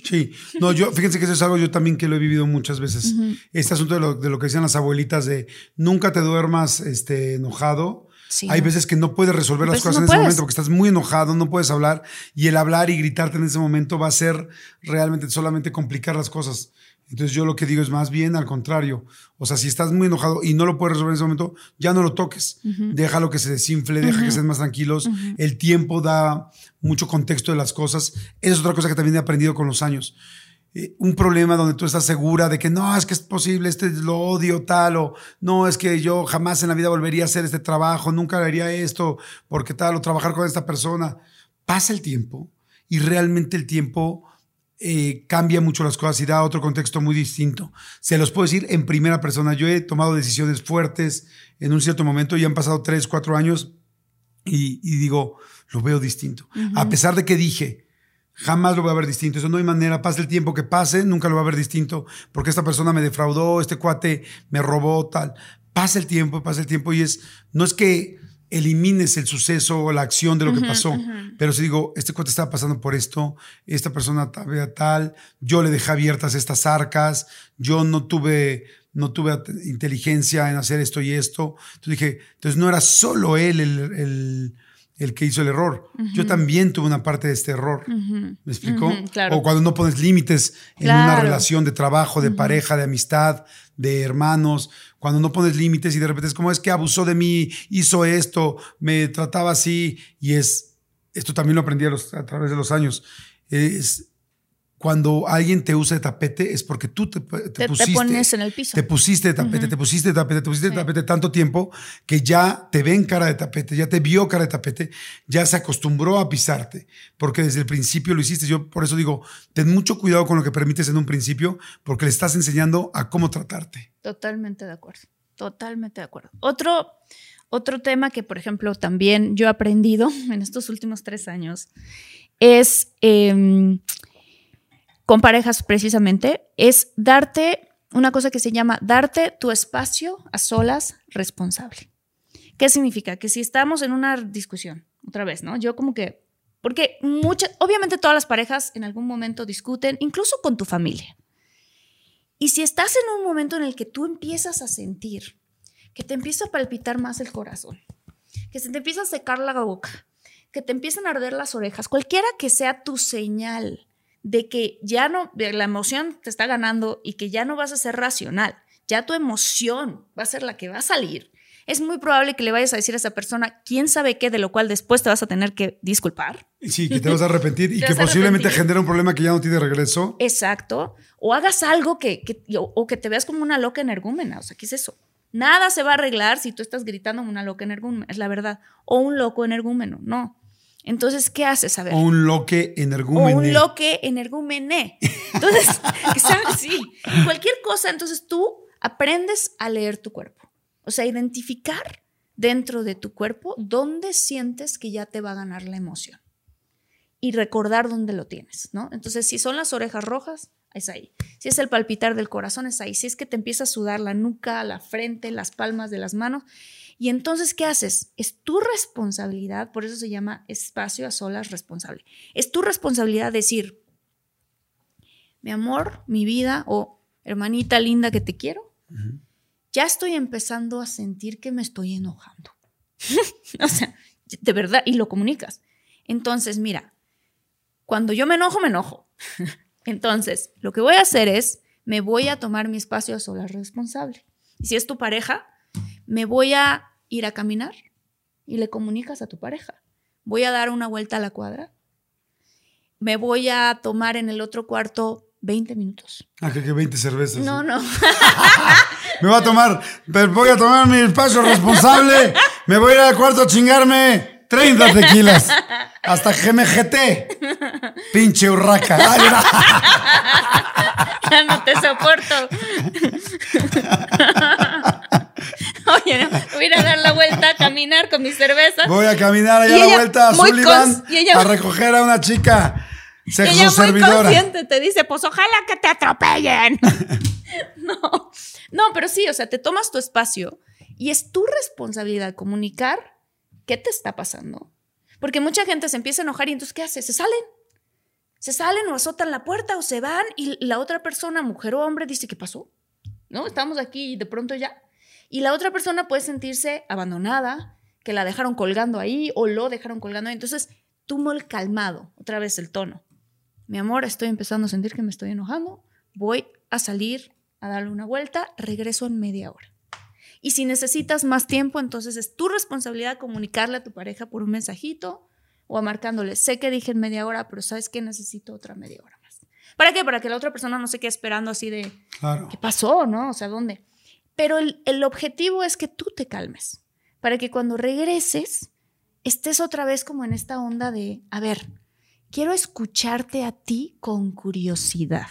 S1: Sí, no, yo, fíjense que eso es algo yo también que lo he vivido muchas veces. Este asunto de lo, de lo, que decían las abuelitas de nunca te duermas este, enojado, hay veces que no puedes resolver las cosas en ese momento porque estás muy enojado, no puedes hablar y el hablar y gritarte en ese momento va a ser realmente solamente complicar las cosas. Entonces yo lo que digo es más bien al contrario. O sea, si estás muy enojado y no lo puedes resolver en ese momento, ya no lo toques. Déjalo que se desinfle, deja que estén más tranquilos. El tiempo da mucho contexto de las cosas. Esa es otra cosa que también he aprendido con los años. Eh, un problema donde tú estás segura de que no, es que es posible, este lo odio tal, o no, es que yo jamás en la vida volvería a hacer este trabajo, nunca haría esto, porque tal, o trabajar con esta persona. Pasa el tiempo y realmente el tiempo eh, cambia mucho las cosas y da otro contexto muy distinto. Se los puedo decir en primera persona. Yo he tomado decisiones fuertes en un cierto momento y han pasado tres, cuatro años y, digo, lo veo distinto. A pesar de que dije, Jamás lo voy a ver distinto. Eso no hay manera. Pase el tiempo que pase, nunca lo voy a ver distinto. Porque esta persona me defraudó, este cuate me robó, tal. Pasa el tiempo, pasa el tiempo y es. No es que elimines el suceso o la acción de lo que pasó. Pero si digo, este cuate estaba pasando por esto, esta persona tal, tal, yo le dejé abiertas estas arcas, yo no tuve, no tuve inteligencia en hacer esto y esto. Entonces dije, entonces no era solo él el el que hizo el error. Yo también tuve una parte de este error. ¿Me explicó? O cuando no pones límites en una relación de trabajo, de pareja, de amistad, de hermanos, cuando no pones límites y de repente es como es que abusó de mí, hizo esto, me trataba así y es, esto también lo aprendí a, a través de los años, es cuando alguien te usa de tapete es porque tú te, pusiste.
S2: Te pones en el piso.
S1: Te pusiste de tapete, te pusiste de tapete, te pusiste de tapete tanto tiempo que ya te ven cara de tapete, ya te vio cara de tapete, ya se acostumbró a pisarte, porque desde el principio lo hiciste. Yo por eso digo, ten mucho cuidado con lo que permites en un principio, porque le estás enseñando a cómo tratarte.
S2: Totalmente de acuerdo, totalmente de acuerdo. Otro, otro tema que, por ejemplo, también yo he aprendido en estos últimos tres años es. Em, con parejas precisamente, es darte una cosa que se llama darte tu espacio a solas responsable. ¿Qué significa? Que si estamos en una discusión, otra vez, ¿no? Yo como que, porque muchas, obviamente todas las parejas en algún momento discuten, incluso con tu familia. Y si estás en un momento en el que tú empiezas a sentir que te empieza a palpitar más el corazón, que se te empieza a secar la boca, que te empiezan a arder las orejas, cualquiera que sea tu señal de que ya no, la emoción te está ganando y que ya no vas a ser racional, ya tu emoción va a ser la que va a salir, es muy probable que le vayas a decir a esa persona quién sabe qué, de lo cual después te vas a tener que disculpar.
S1: Sí, que te vas a arrepentir y que posiblemente genere un problema que ya no tiene regreso.
S2: Exacto. O hagas algo que, o, que te veas como una loca energúmena. O sea, ¿qué es eso? Nada se va a arreglar si tú estás gritando como una loca energúmena, es la verdad. O un loco energúmeno, no. Entonces, ¿qué haces? A ver.
S1: O un loque energúmene.
S2: O un loque energúmene. Entonces, sí, cualquier cosa. Entonces tú aprendes a leer tu cuerpo. O sea, identificar dentro de tu cuerpo dónde sientes que ya te va a ganar la emoción. Y recordar dónde lo tienes, ¿no? Entonces, si son las orejas rojas, es ahí. Si es el palpitar del corazón, es ahí. Si es que te empieza a sudar la nuca, la frente, las palmas de las manos. Y entonces, ¿qué haces? Es tu responsabilidad, por eso se llama espacio a solas responsable. Es tu responsabilidad decir, mi amor, mi vida o hermanita linda que te quiero, ya estoy empezando a sentir que me estoy enojando. o sea, de verdad, y lo comunicas. Entonces, mira, cuando yo me enojo, me enojo. Entonces, lo que voy a hacer es, me voy a tomar mi espacio a solas responsable. Y si es tu pareja, me voy a ir a caminar y le comunicas a tu pareja. Voy a dar una vuelta a la cuadra. Me voy a tomar en el otro cuarto 20 minutos.
S1: Ah, que, 20 cervezas.
S2: No, no.
S1: me voy a tomar, voy a tomar mi espacio responsable. Me voy a ir al cuarto a chingarme 30 tequilas. Hasta GMGT. Pinche urraca.
S2: ya no te soporto. Oye, voy a ir a dar la vuelta a caminar con mi cerveza.
S1: Voy a caminar allá a la vuelta a Sullivan a recoger a una chica sexo ella muy consciente
S2: te dice, pues ojalá que te atropellen. no, no, pero sí, o sea, te tomas tu espacio y es tu responsabilidad comunicar qué te está pasando. Porque mucha gente se empieza a enojar y entonces, ¿qué hace? Se salen. Se salen o azotan la puerta o se van y la otra persona, mujer o hombre, dice, ¿qué pasó? ¿No? Estamos aquí y de pronto ya. Y la otra persona puede sentirse abandonada, que la dejaron colgando ahí o lo dejaron colgando ahí. Entonces, tú el calmado, otra vez el tono. Mi amor, estoy empezando a sentir que me estoy enojando, voy a salir a darle una vuelta, regreso en media hora. Y si necesitas más tiempo, entonces es tu responsabilidad comunicarle a tu pareja por un mensajito o a marcándole, sé que dije en media hora, pero sabes que necesito otra media hora más. ¿Para qué? Para que la otra persona no se quede esperando así de, ¿qué pasó? ¿No? O sea, ¿dónde? Pero el, objetivo es que tú te calmes, para que cuando regreses estés otra vez como en esta onda de, a ver, quiero escucharte a ti con curiosidad.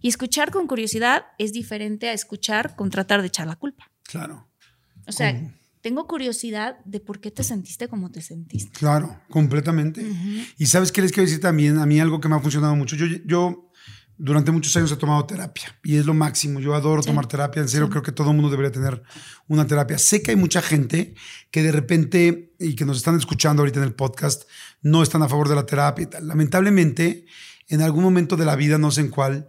S2: Y escuchar con curiosidad es diferente a escuchar con tratar de echar la culpa.
S1: Claro.
S2: O sea, tengo curiosidad de por qué te sentiste como te sentiste.
S1: Claro, completamente. Y sabes qué les quiero decir también, a mí algo que me ha funcionado mucho. Yo, yo durante muchos años he tomado terapia y es lo máximo. Yo adoro tomar terapia. En serio, creo que todo el mundo debería tener una terapia. Sé que hay mucha gente que de repente y que nos están escuchando ahorita en el podcast no están a favor de la terapia y tal. Lamentablemente, en algún momento de la vida, no sé en cuál,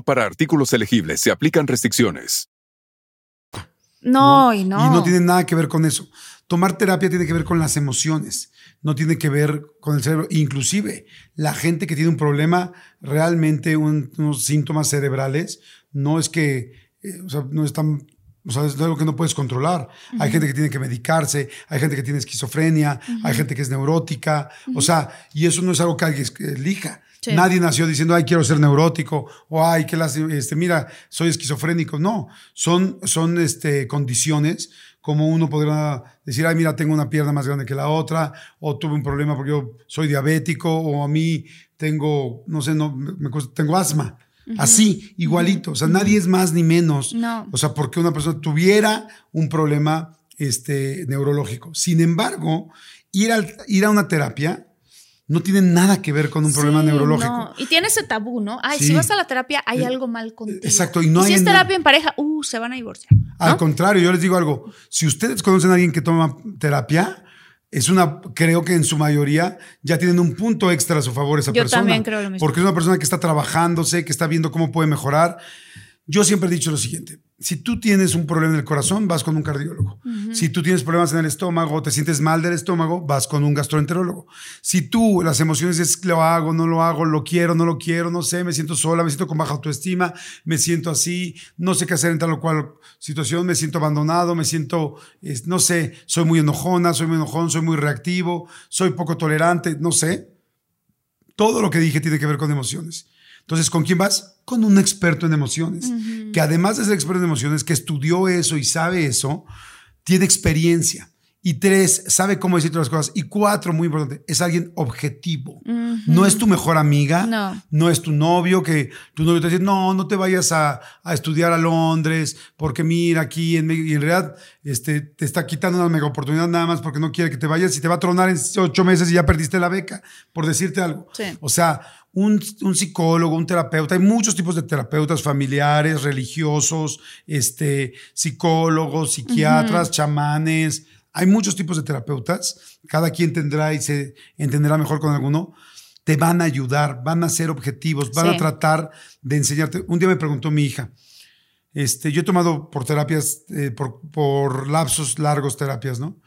S3: para artículos elegibles. Se aplican restricciones.
S2: No, y no.
S1: Y no tiene nada que ver con eso. Tomar terapia tiene que ver con las emociones, no tiene que ver con el cerebro. Inclusive, la gente que tiene un problema, realmente unos síntomas cerebrales, no es que, eh, o sea, no están o sea, es algo que no puedes controlar. Hay gente que tiene que medicarse, hay gente que tiene esquizofrenia, hay gente que es neurótica. O sea, y eso no es algo que alguien elija. Nadie nació diciendo, ay, quiero ser neurótico, o ay, que las, este, mira, soy esquizofrénico. No, son, son este, condiciones como uno podrá decir, ay, mira, tengo una pierna más grande que la otra, o tuve un problema porque yo soy diabético, o a mí tengo, no sé, no, me, tengo asma. Así, igualito. O sea, nadie es más ni menos.
S2: No.
S1: O sea, porque una persona tuviera un problema este, neurológico. Sin embargo, ir, al, ir a una terapia no tiene nada que ver con un problema neurológico. No.
S2: Y tiene ese tabú, ¿no? Ay, si vas a la terapia, hay eh, algo mal contigo.
S1: Exacto. Y, no
S2: si es terapia en pareja, uh, se van a divorciar.
S1: Al contrario, yo les digo algo. Si ustedes conocen a alguien que toma terapia, es una, creo que en su mayoría ya tienen un punto extra a su favor esa persona.
S2: Yo también creo lo mismo.
S1: Porque es una persona que está trabajándose, que está viendo cómo puede mejorar. yo siempre he dicho lo siguiente. Si tú tienes un problema en el corazón, vas con un cardiólogo. Si tú tienes problemas en el estómago, te sientes mal del estómago, vas con un gastroenterólogo. Si tú las emociones es lo hago, no lo hago, lo quiero, no lo quiero, no sé, me siento sola, me siento con baja autoestima, me siento así, no sé qué hacer en tal o cual situación, me siento abandonado, me siento, no sé, soy muy enojona, soy muy enojón, soy muy reactivo, soy poco tolerante, no sé. Todo lo que dije tiene que ver con emociones. Entonces, ¿con quién vas? Con un experto en emociones, que además de ser experto en emociones, que estudió eso y sabe eso, tiene experiencia. Y tres, sabe cómo decir todas las cosas. Y cuatro, muy importante, es alguien objetivo. No es tu mejor amiga,
S2: no.
S1: no. es tu novio, que tu novio te dice, no, no te vayas a, estudiar a Londres, porque mira, aquí en, y en realidad este, te está quitando una mega oportunidad nada más porque no quiere que te vayas y te va a tronar en ocho meses y ya perdiste la beca, por decirte algo. O sea, un, psicólogo, un terapeuta. Hay muchos tipos de terapeutas familiares, religiosos, este, psicólogos, psiquiatras, chamanes. Hay muchos tipos de terapeutas. Cada quien tendrá y se entenderá mejor con alguno. Te van a ayudar, van a ser objetivos, van a tratar de enseñarte. Un día me preguntó mi hija, este, yo he tomado por terapias, eh, por, por lapsos largos terapias, ¿no?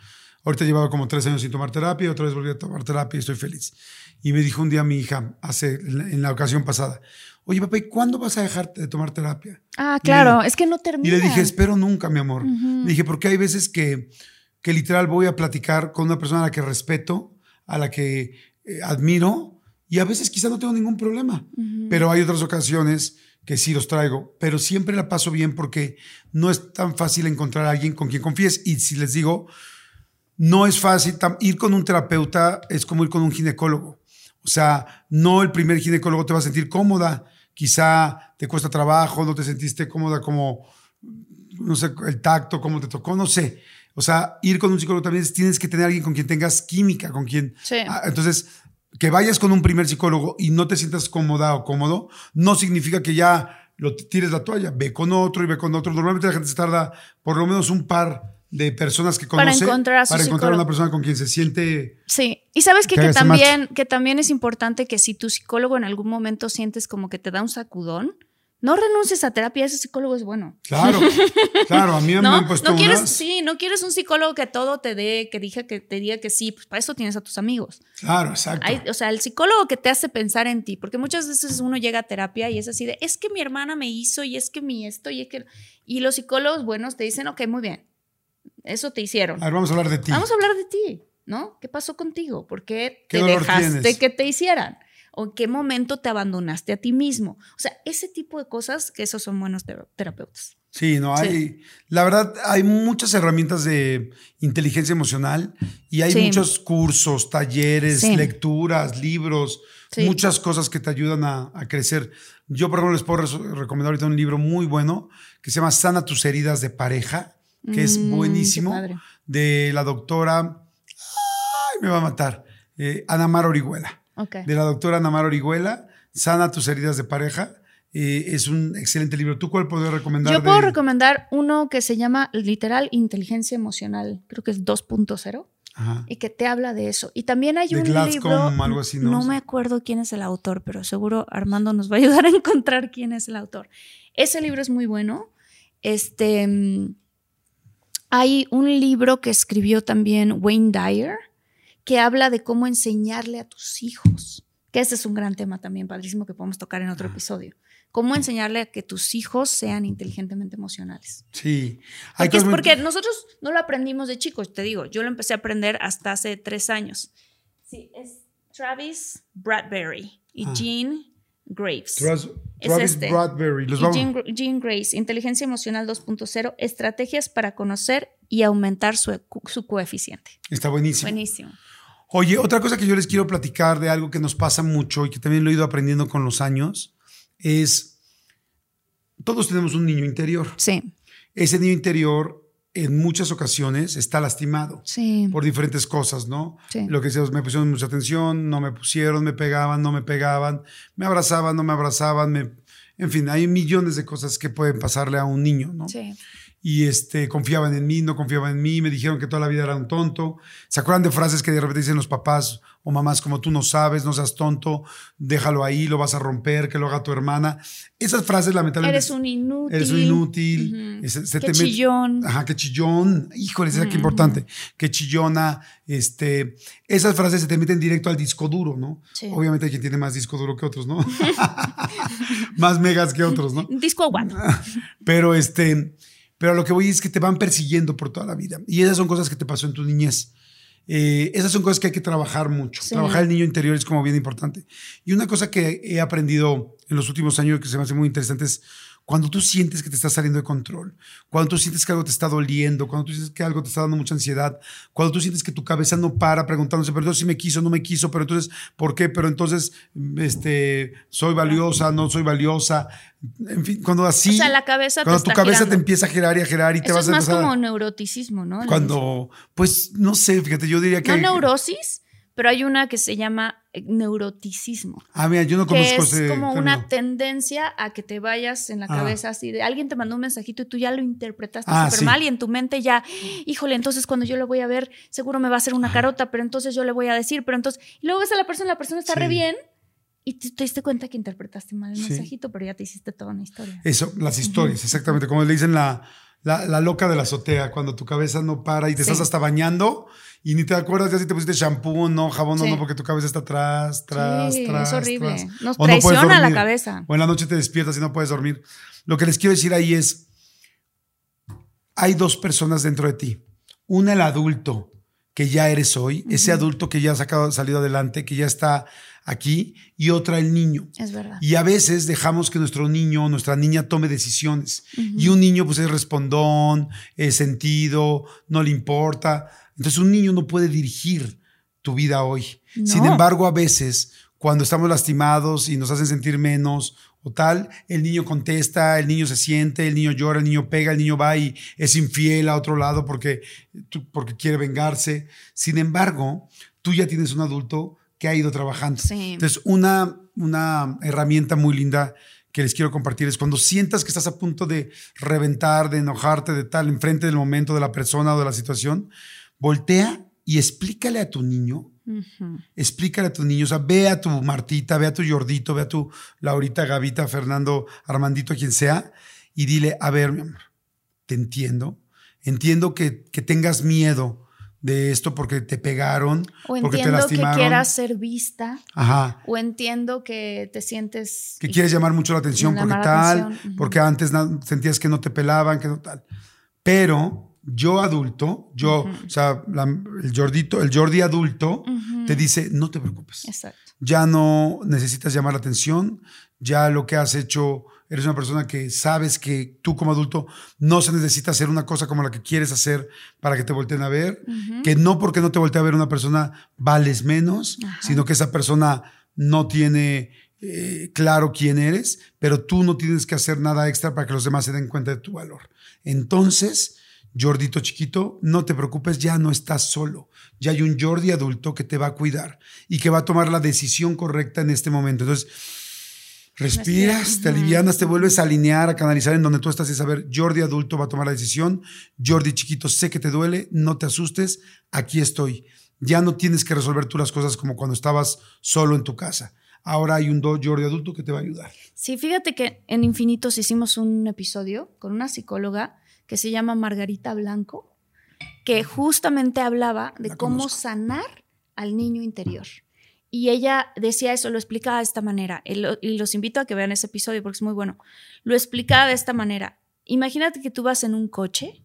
S1: Ahorita llevaba como tres años sin tomar terapia, otra vez volví a tomar terapia y estoy feliz. Y me dijo un día mi hija, hace, en la ocasión pasada, oye papá, ¿y cuándo vas a dejar de tomar terapia?
S2: Ah, claro, es que no termina.
S1: Y le dije, espero nunca, mi amor. Le dije, porque hay veces que, que literal voy a platicar con una persona a la que respeto, a la que eh, admiro, y a veces quizá no tengo ningún problema, pero hay otras ocasiones que sí los traigo, pero siempre la paso bien porque no es tan fácil encontrar a alguien con quien confíes. Y si les digo, no es fácil, ir con un terapeuta es como ir con un ginecólogo. O sea, no el primer ginecólogo te va a sentir cómoda, quizá te cuesta trabajo, no te sentiste cómoda como, no sé, el tacto, cómo te tocó, no sé. O sea, ir con un psicólogo también tienes que tener alguien con quien tengas química, con quien...
S2: Sí.
S1: Ah, entonces, que vayas con un primer psicólogo y no te sientas cómoda o cómodo, no significa que ya lo tires la toalla. Ve con otro y ve con otro. Normalmente la gente se tarda por lo menos un par de personas que conoce
S2: para encontrar a,
S1: para encontrar una persona con quien se siente
S2: sí y sabes que, que, también que también es importante que si tu psicólogo en algún momento sientes como que te da un sacudón no renuncies a terapia, ese psicólogo es bueno.
S1: Claro, claro, a mí me han puesto
S2: no quieres, Sí, no quieres un psicólogo que todo te dé, que diga que te diga que sí, pues para eso tienes a tus amigos.
S1: Claro, exacto.
S2: o sea, el psicólogo que te hace pensar en ti, porque muchas veces uno llega a terapia y es así de, es que mi hermana me hizo y es que mi esto y es que... Y los psicólogos buenos te dicen, ok, muy bien, eso te hicieron.
S1: A ver, vamos a hablar de ti.
S2: Vamos a hablar de ti, ¿no? ¿Qué pasó contigo? ¿Por qué, te dejaste que te hicieran? ¿O en qué momento te abandonaste a ti mismo? O sea, ese tipo de cosas que esos son buenos terapeutas.
S1: Sí, no hay. La verdad, hay muchas herramientas de inteligencia emocional y hay muchos cursos, talleres, lecturas, libros, muchas cosas que te ayudan a, a, crecer. Yo, por ejemplo, les puedo recomendar ahorita un libro muy bueno que se llama Sana tus heridas de pareja que es mm, buenísimo, de la doctora, ay, me va a matar, eh, Ana Mar Orihuela. De la doctora Ana Mar Orihuela, Sana tus heridas de pareja. Eh, es un excelente libro. ¿Tú cuál podrías recomendar?
S2: Yo puedo recomendar uno que se llama literal inteligencia emocional, creo que es 2.0. Y que te habla de eso. Y también hay un libro.
S1: Algo así, ¿no?
S2: no me acuerdo quién es el autor, pero seguro Armando nos va a ayudar a encontrar quién es el autor. Ese libro es muy bueno. Este mm, hay un libro que escribió también Wayne Dyer que habla de cómo enseñarle a tus hijos, que ese es un gran tema también, padrísimo, que podemos tocar en otro episodio. Cómo enseñarle a que tus hijos sean inteligentemente emocionales.
S1: Sí.
S2: Porque, es porque nosotros no lo aprendimos de chicos, te digo, yo lo empecé a aprender hasta hace tres años. Sí, es Travis Bradbury y ah. Jean Graves.
S1: Travis este. Bradbury.
S2: Jean, Grace, Inteligencia Emocional 2.0, estrategias para conocer y aumentar su, su, coeficiente.
S1: Está buenísimo.
S2: Buenísimo.
S1: Oye, otra cosa que yo les quiero platicar de algo que nos pasa mucho y que también lo he ido aprendiendo con los años es, todos tenemos un niño interior.
S2: Sí.
S1: Ese niño interior en muchas ocasiones está lastimado por diferentes cosas, ¿no? Lo que decíamos, me pusieron mucha atención, no me pusieron, me pegaban, no me pegaban, me abrazaban, no me abrazaban, me... en fin, hay millones de cosas que pueden pasarle a un niño, ¿no?
S2: Sí.
S1: y este, confiaban en mí, no confiaban en mí, me dijeron que toda la vida era un tonto. ¿Se acuerdan de frases que de repente dicen los papás o mamás como tú no sabes, no seas tonto, déjalo ahí, lo vas a romper, que lo haga tu hermana? Esas frases lamentablemente...
S2: Eres un inútil.
S1: Eres un inútil.
S2: Ujú.
S1: se- se
S2: Qué
S1: te met-
S2: chillón.
S1: Ajá, qué chillón. Híjole, esa es
S2: Ujú.
S1: importante. Qué chillona. Este, esas frases se te meten directo al disco duro, ¿no?
S2: Sí.
S1: Obviamente hay quien tiene más disco duro que otros, ¿no? más megas que otros, ¿no?
S2: Disco aguado.
S1: Pero este, pero lo que voy es que te van persiguiendo por toda la vida. Y esas son cosas que te pasó en tu niñez. Eh, esas son cosas que hay que trabajar mucho.
S2: Sí.
S1: Trabajar el niño interior es como bien importante. Y una cosa que he aprendido en los últimos años que se me hace muy interesante es cuando tú sientes que te está saliendo de control, cuando tú sientes que algo te está doliendo, cuando tú sientes que algo te está dando mucha ansiedad, cuando tú sientes que tu cabeza no para preguntándose, pero entonces sí me quiso, no me quiso, pero entonces, ¿por qué? Pero entonces, este, soy valiosa, no soy valiosa. En fin, cuando así...
S2: o sea, la cabeza te
S1: Cuando tu
S2: está
S1: cabeza
S2: girando.
S1: te empieza a girar y a girar y te
S2: Eso
S1: vas
S2: es
S1: a
S2: más
S1: empezar a-
S2: como neuroticismo, ¿no?
S1: Cuando, pues, no sé, fíjate, yo diría que...
S2: No neurosis, pero hay una que se llama eh, neuroticismo.
S1: Ah, mira, yo no
S2: que
S1: conozco
S2: es
S1: ese
S2: como
S1: término.
S2: una tendencia a que te vayas en la
S1: Ah.
S2: cabeza así de alguien te mandó un mensajito y tú ya lo interpretaste
S1: Ah,
S2: súper
S1: sí.
S2: mal y en tu mente ya, híjole, entonces cuando yo lo voy a ver, seguro me va a hacer una carota, pero entonces yo le voy a decir, pero entonces, y luego ves a la persona, la persona está
S1: Sí.
S2: re bien y te, te diste cuenta que interpretaste mal el
S1: Sí.
S2: mensajito, pero ya te hiciste toda una historia.
S1: Eso, las historias, exactamente. Como le dicen la, la, la loca de la azotea, cuando tu cabeza no para y te
S2: Sí.
S1: estás hasta bañando y ni te acuerdas ya si te pusiste shampoo, no, jabón, no,
S2: Sí.
S1: no, porque tu cabeza está atrás, tras,
S2: Sí,
S1: tras.
S2: es horrible.
S1: tras.
S2: Nos
S1: O no
S2: traiciona la cabeza.
S1: O en la noche te despiertas y no puedes dormir. Lo que les quiero decir ahí es, hay dos personas dentro de ti. Una, el adulto que ya eres hoy, ese adulto que ya ha sacado, salido adelante, que ya está aquí, y otra, el niño.
S2: Es verdad.
S1: Y a veces dejamos que nuestro niño o nuestra niña tome decisiones. Y un niño pues es respondón, es sentido, no le importa. Entonces un niño no puede dirigir tu vida hoy.
S2: No.
S1: Sin embargo, a veces cuando estamos lastimados y nos hacen sentir menos o tal, el niño contesta, el niño se siente, el niño llora, el niño pega, el niño va y es infiel a otro lado porque, porque quiere vengarse. Sin embargo, tú ya tienes un adulto que ha ido trabajando.
S2: Sí.
S1: Entonces, una, una herramienta muy linda que les quiero compartir es cuando sientas que estás a punto de reventar, de enojarte, de tal, enfrente del momento de la persona o de la situación, voltea y explícale a tu niño, explícale a tu niño, o sea, ve a tu Martita, ve a tu Jordito, ve a tu Laurita, Gavita, Fernando, Armandito, quien sea, y dile, a ver, mi amor, te entiendo, entiendo que, que tengas miedo de esto porque te pegaron,
S2: O
S1: porque te
S2: entiendo que
S1: lastimaron.
S2: quieras ser vista,
S1: Ajá.
S2: o entiendo que te sientes...
S1: que quieres llamar mucho la atención porque tal,
S2: atención,
S1: porque antes sentías que no te pelaban, que no tal. Pero yo adulto, yo, o sea, la- el Jordito, el Jordi adulto, te dice, no te preocupes.
S2: Exacto.
S1: Ya no necesitas llamar la atención, ya lo que has hecho, eres una persona que sabes que tú como adulto no se necesita hacer una cosa como la que quieres hacer para que te volteen a ver, que no porque no te voltee a ver una persona vales menos,
S2: Ajá.
S1: sino que esa persona no tiene eh, claro quién eres, pero tú no tienes que hacer nada extra para que los demás se den cuenta de tu valor. Entonces, Jordito chiquito, no te preocupes, ya no estás solo. Ya hay un Jordi adulto que te va a cuidar y que va a tomar la decisión correcta en este momento. Entonces, respiras,
S2: Respira.
S1: te alivianas, te vuelves a alinear, a canalizar en donde tú estás y saber, Jordi adulto va a tomar la decisión, Jordi chiquito, sé que te duele, no te asustes, aquí estoy. Ya no tienes que resolver tú las cosas como cuando estabas solo en tu casa. Ahora hay un Jordi adulto que te va a ayudar.
S2: Sí, fíjate que en Infinitos hicimos un episodio con una psicóloga que se llama Margarita Blanco, que justamente hablaba de cómo sanar al niño interior. Y ella decía eso, lo explicaba de esta manera. Y lo- y los invito a que vean ese episodio porque es muy bueno. Lo explicaba de esta manera. Imagínate que tú vas en un coche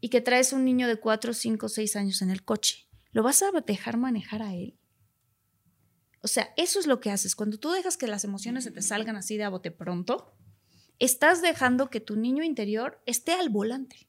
S2: y que traes un niño de 4, 5, 6 años en el coche. ¿Lo vas a dejar manejar a él? O sea, eso es lo que haces. Cuando tú dejas que las emociones se te salgan así de a bote pronto, estás dejando que tu niño interior esté al volante.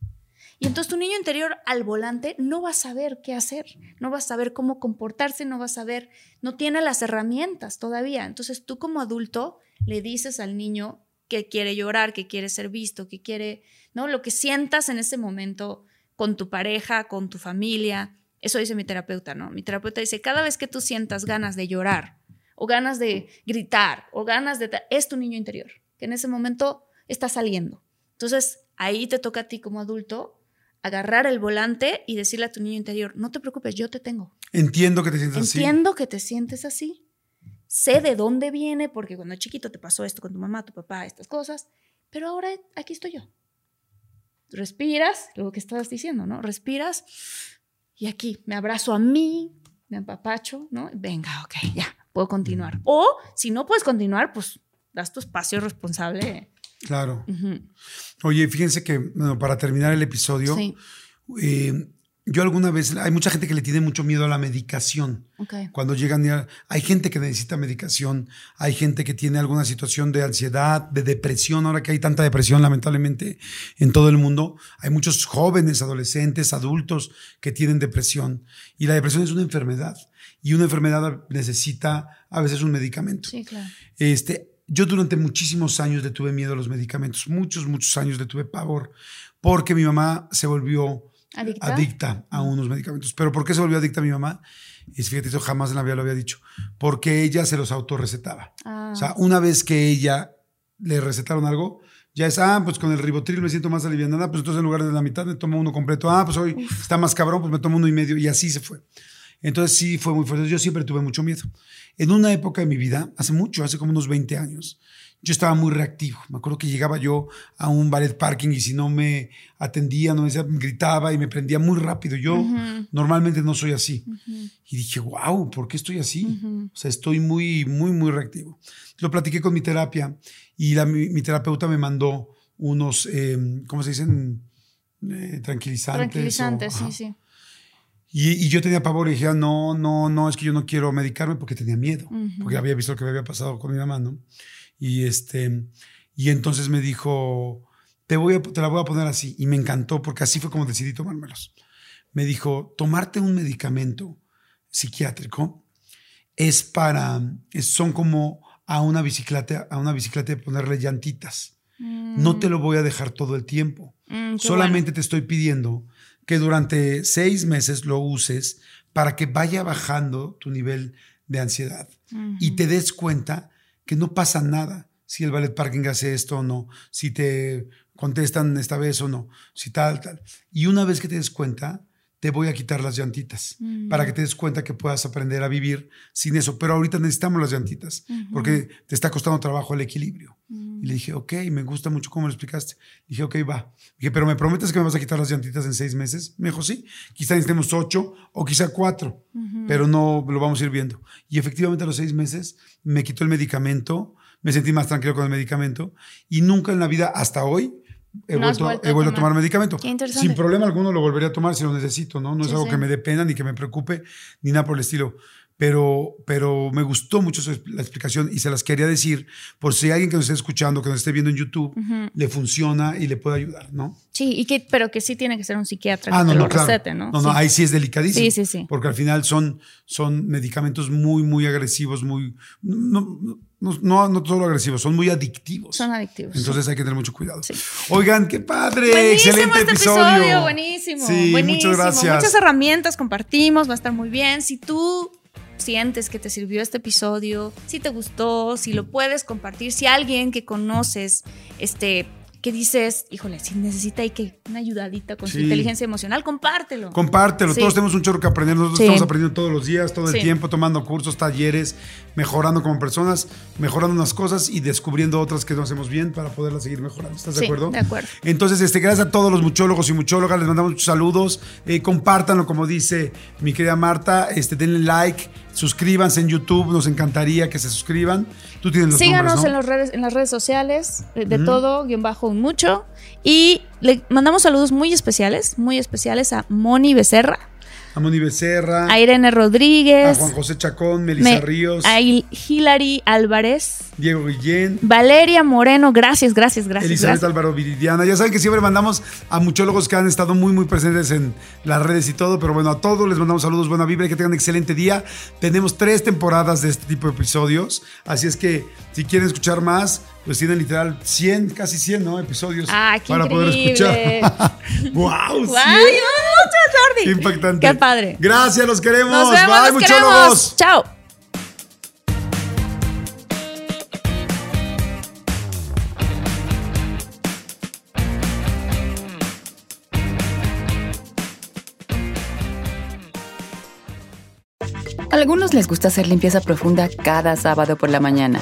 S2: Entonces tu niño interior al volante no va a saber qué hacer, no va a saber cómo comportarse, no va a saber, no tiene las herramientas todavía. Entonces tú como adulto le dices al niño que quiere llorar, que quiere ser visto, que quiere, ¿no? Lo que sientas en ese momento con tu pareja, con tu familia. Eso dice mi terapeuta, ¿no? Mi terapeuta dice, cada vez que tú sientas ganas de llorar o ganas de gritar o ganas de... Es tu niño interior, que en ese momento está saliendo. Entonces, ahí te toca a ti como adulto agarrar el volante y decirle a tu niño interior, no te preocupes, yo te tengo.
S1: Entiendo que te sientes así.
S2: Entiendo que te sientes así. Sé de dónde viene, porque cuando chiquito te pasó esto con tu mamá, tu papá, estas cosas, pero ahora aquí estoy yo. Respiras, lo que estabas diciendo, ¿no? Respiras y aquí me abrazo a mí, me empapacho, ¿no? Venga, ok, ya, puedo continuar. O si no puedes continuar, pues das tu espacio responsable.
S1: Claro. Oye, fíjense que bueno, para terminar el episodio,
S2: Sí.
S1: eh, yo alguna vez, hay mucha gente que le tiene mucho miedo a la medicación.
S2: Ok.
S1: Cuando llegan, hay gente que necesita medicación, hay gente que tiene alguna situación de ansiedad, de depresión, ahora que hay tanta depresión lamentablemente en todo el mundo, hay muchos jóvenes, adolescentes, adultos que tienen depresión y la depresión es una enfermedad y una enfermedad necesita a veces un medicamento.
S2: Sí, claro.
S1: Este, yo durante muchísimos años le tuve miedo a los medicamentos, muchos, muchos años le tuve pavor, porque mi mamá se volvió
S2: ¿Adicta?
S1: adicta a unos medicamentos. ¿Pero por qué se volvió adicta mi mamá? Y fíjate, eso jamás en la vida lo había dicho. Porque ella se los autorrecetaba.
S2: Ah,
S1: O sea, una vez que ella le recetaron algo, ya es, ah, pues con el ribotril me siento más aliviada, pues entonces en lugar de la mitad me tomo uno completo. Ah, pues hoy está más cabrón, pues me tomo uno y medio. Y así se fue. Entonces sí fue muy fuerte. Yo siempre tuve mucho miedo. En una época de mi vida, hace mucho, hace como unos 20 años, yo estaba muy reactivo. Me acuerdo que llegaba yo a un ballet parking y si no me atendía, no me decía, gritaba y me prendía muy rápido. Yo
S2: Ujú.
S1: normalmente no soy así.
S2: Ujú.
S1: Y dije, wow, ¿por qué estoy así?
S2: Ujú.
S1: O sea, estoy muy, muy, muy reactivo. Lo platiqué con mi terapia y la, mi, mi terapeuta me mandó unos, eh, ¿cómo se dicen? Eh, tranquilizantes. o-
S2: Tranquilizantes,
S1: ajá.
S2: sí, sí.
S1: Y, y yo tenía pavor y dije, ah, no, no, no, es que yo no quiero medicarme porque tenía miedo, porque había visto lo que me había pasado con mi mamá, ¿no? Y, este, y entonces me dijo, te, voy a, te la voy a poner así. Y me encantó porque así fue como decidí tomármelos. Me dijo, tomarte un medicamento psiquiátrico es para, es- son como a una bicicleta, a una bicicleta de ponerle llantitas. No te lo voy a dejar todo el tiempo.
S2: Mm,
S1: Solamente te estoy pidiendo que durante seis meses lo uses para que vaya bajando tu nivel de ansiedad y te des cuenta que no pasa nada si el ballet parking hace esto o no, si te contestan esta vez o no, si tal, tal. Y una vez que te des cuenta, te voy a quitar las llantitas
S2: Mm.
S1: para que te des cuenta que puedas aprender a vivir sin eso. Pero ahorita necesitamos las llantitas porque te está costando trabajo el equilibrio.
S2: Mm.
S1: Y le dije, ok, me gusta mucho cómo lo explicaste. Dije, ok, va. Dije, pero ¿me prometes que me vas a quitar las llantitas en seis meses? Me dijo, sí. Quizá necesitemos ocho o quizá cuatro, pero no lo vamos a ir viendo. Y efectivamente a los seis meses me quitó el medicamento, me sentí más tranquilo con el medicamento y nunca en la vida hasta hoy he,
S2: No
S1: vuelto, he vuelto a
S2: tomar.
S1: tomar medicamento. Sin problema alguno lo volvería a tomar si lo necesito, ¿no? No es
S2: Sí,
S1: algo
S2: sí.
S1: que me dé pena ni que me preocupe ni nada por el estilo. Pero, pero me gustó mucho la explicación y se las quería decir por si alguien que nos esté escuchando, que nos esté viendo en YouTube, le funciona y le puede ayudar, ¿no?
S2: Sí, y que, pero que sí tiene que ser un psiquiatra
S1: Ah,
S2: que
S1: no,
S2: te
S1: no,
S2: lo
S1: claro.
S2: recete, ¿no?
S1: No, no,
S2: Sí.
S1: ahí sí es delicadísimo.
S2: Sí, sí, sí.
S1: Porque al final son, son medicamentos muy, muy agresivos, muy. No, no, no, no solo agresivos, son muy adictivos.
S2: Son adictivos.
S1: Entonces hay que tener mucho cuidado.
S2: Sí.
S1: Oigan, qué padre.
S2: Buenísimo
S1: excelente
S2: este episodio. buenísimo.
S1: Sí,
S2: buenísimo.
S1: muchas gracias.
S2: Muchas herramientas compartimos, va a estar muy bien. Si tú sientes que te sirvió este episodio, si te gustó, si lo puedes compartir, si alguien que conoces, este, que dices, híjole, si necesita ahí que una ayudadita con su inteligencia emocional, compártelo.
S1: Compártelo,
S2: Sí.
S1: todos tenemos un chorro que aprender, nosotros
S2: Sí.
S1: estamos aprendiendo todos los días, todo el tiempo, tomando cursos, talleres, mejorando como personas, mejorando unas cosas y descubriendo otras que no hacemos bien para poderlas seguir mejorando. ¿Estás de acuerdo?
S2: de acuerdo.
S1: Entonces, este, gracias a todos los muchólogos y muchólogas, les mandamos muchos saludos, eh, compártanlo como dice mi querida Marta, este, denle like, suscríbanse en YouTube, nos encantaría que se suscriban. Tú tienes los
S2: Síganos
S1: nombres, ¿no?
S2: en, los redes, en las redes sociales, de, de todo, guion bajo mucho. Y le mandamos saludos muy especiales, muy especiales a Moni Becerra,
S1: A Moni Becerra,
S2: a Irene
S1: a
S2: Rodríguez,
S1: Juan José Chacón, Melissa
S2: me-
S1: Ríos,
S2: a Il- Hilary Álvarez,
S1: Diego Guillén,
S2: Valeria Moreno, gracias, gracias, gracias.
S1: Elizabeth
S2: gracias.
S1: Álvaro Viridiana. Ya saben que siempre mandamos a muchólogos que han estado muy, muy presentes en las redes y todo, pero bueno, a todos les mandamos saludos, buena vibra que tengan un excelente día. Tenemos tres temporadas de este tipo de episodios, así es que si quieren escuchar más, pues tienen literal 100, casi 100, ¿no? Episodios para poder escuchar. ¡Wow!
S2: ¡Wow!
S1: ¡Qué impactante!
S2: ¡Qué padre!
S1: Gracias, los queremos.
S2: Nos vemos, Chao.
S4: A algunos les gusta hacer limpieza profunda cada sábado por la mañana.